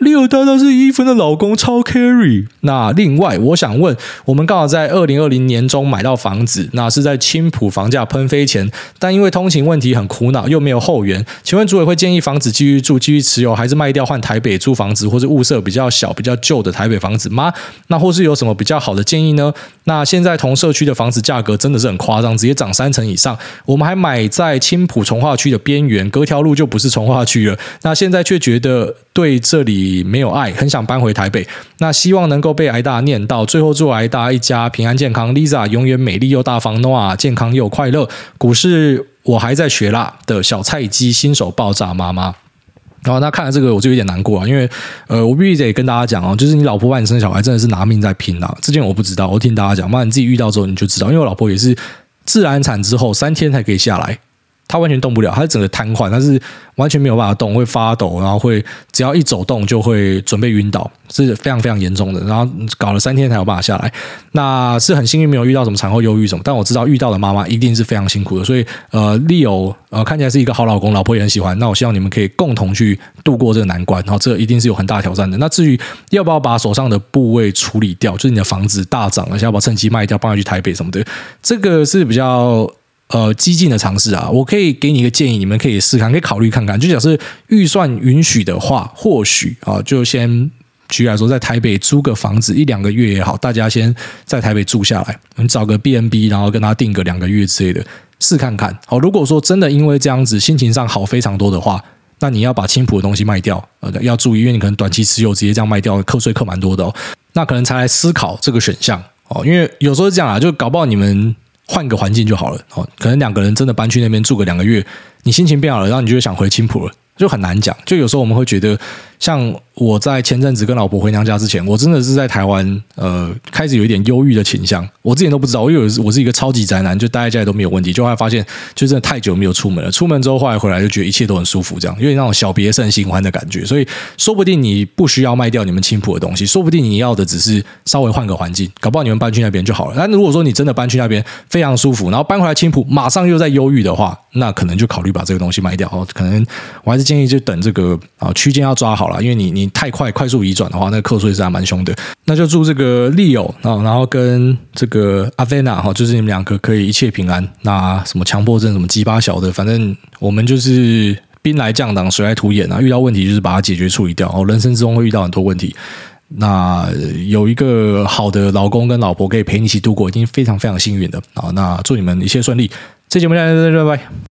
六大大是伊芬的老公超 carry。那另外，我想问，我们刚好在二零二零年中买到房子，那是在青浦房价喷飞前，但因为通勤问题很苦恼，又没有后援。请问主委会建议房子继续住、继续持有，还是卖掉换台北租房子，或是物色比较小、比较旧的台北房子吗？那或是有什么比较好的建议呢？那现在同社区的房子价格真的是很夸张，直接涨三成以上。我们还买在青浦从化区的边缘，隔条路就不是从化区了。那现在却觉得对这里。没有爱，很想搬回台北。那希望能够被挨大念到，最后祝挨大一家平安健康，Lisa 永远美丽又大方，Noah 健康又快乐。股市我还在学啦的小菜鸡新手爆炸妈妈。然后那看了这个我就有点难过啊，因为呃，我必须得跟大家讲哦，就是你老婆帮你生小孩真的是拿命在拼啊。这件我不知道，我听大家讲，妈你自己遇到之后你就知道，因为我老婆也是自然产之后三天才可以下来。他完全动不了，他整个瘫痪，他是完全没有办法动，会发抖，然后会只要一走动就会准备晕倒，是非常非常严重的。然后搞了三天才有办法下来，那是很幸运没有遇到什么产后忧郁什么，但我知道遇到的妈妈一定是非常辛苦的。所以呃，Leo 呃看起来是一个好老公，老婆也很喜欢。那我希望你们可以共同去度过这个难关，然后这一定是有很大挑战的。那至于要不要把手上的部位处理掉，就是你的房子大涨了，想要把趁机卖掉，搬回去台北什么的，这个是比较。呃，激进的尝试啊，我可以给你一个建议，你们可以试看，可以考虑看看。就假设预算允许的话，或许啊，就先举例来说，在台北租个房子一两个月也好，大家先在台北住下来，你找个 B N B，然后跟他订个两个月之类的，试看看。好，如果说真的因为这样子心情上好非常多的话，那你要把青浦的东西卖掉，呃，要注意，因为你可能短期持有直接这样卖掉，课税课蛮多的哦。那可能才来思考这个选项哦，因为有时候是这样啊，就搞不好你们。换个环境就好了哦，可能两个人真的搬去那边住个两个月，你心情变好了，然后你就想回青浦了，就很难讲。就有时候我们会觉得像我在前阵子跟老婆回娘家之前，我真的是在台湾，呃，开始有一点忧郁的倾向。我之前都不知道，我以为我是一个超级宅男，就待在家里都没有问题。就后来发现，就真的太久没有出门了。出门之后，后来回来就觉得一切都很舒服，这样，因为那种小别胜新欢的感觉。所以，说不定你不需要卖掉你们青浦的东西，说不定你要的只是稍微换个环境，搞不好你们搬去那边就好了。但如果说你真的搬去那边非常舒服，然后搬回来青浦马上又在忧郁的话，那可能就考虑把这个东西卖掉。哦，可能我还是建议就等这个啊区间要抓好了，啊因为你你太快快速移转的话，那个课税是还蛮凶的。那就祝这个 Leo 啊，然后跟这个 Avena 哈，就是你们两个可以一切平安。那什么强迫症，什么鸡巴小的，反正我们就是兵来将挡，水来土掩啊。遇到问题就是把它解决处理掉。哦，人生之中会遇到很多问题，那有一个好的老公跟老婆可以陪你一起度过，已经非常非常幸运的啊。那祝你们一切顺利。这节目就到这，拜拜。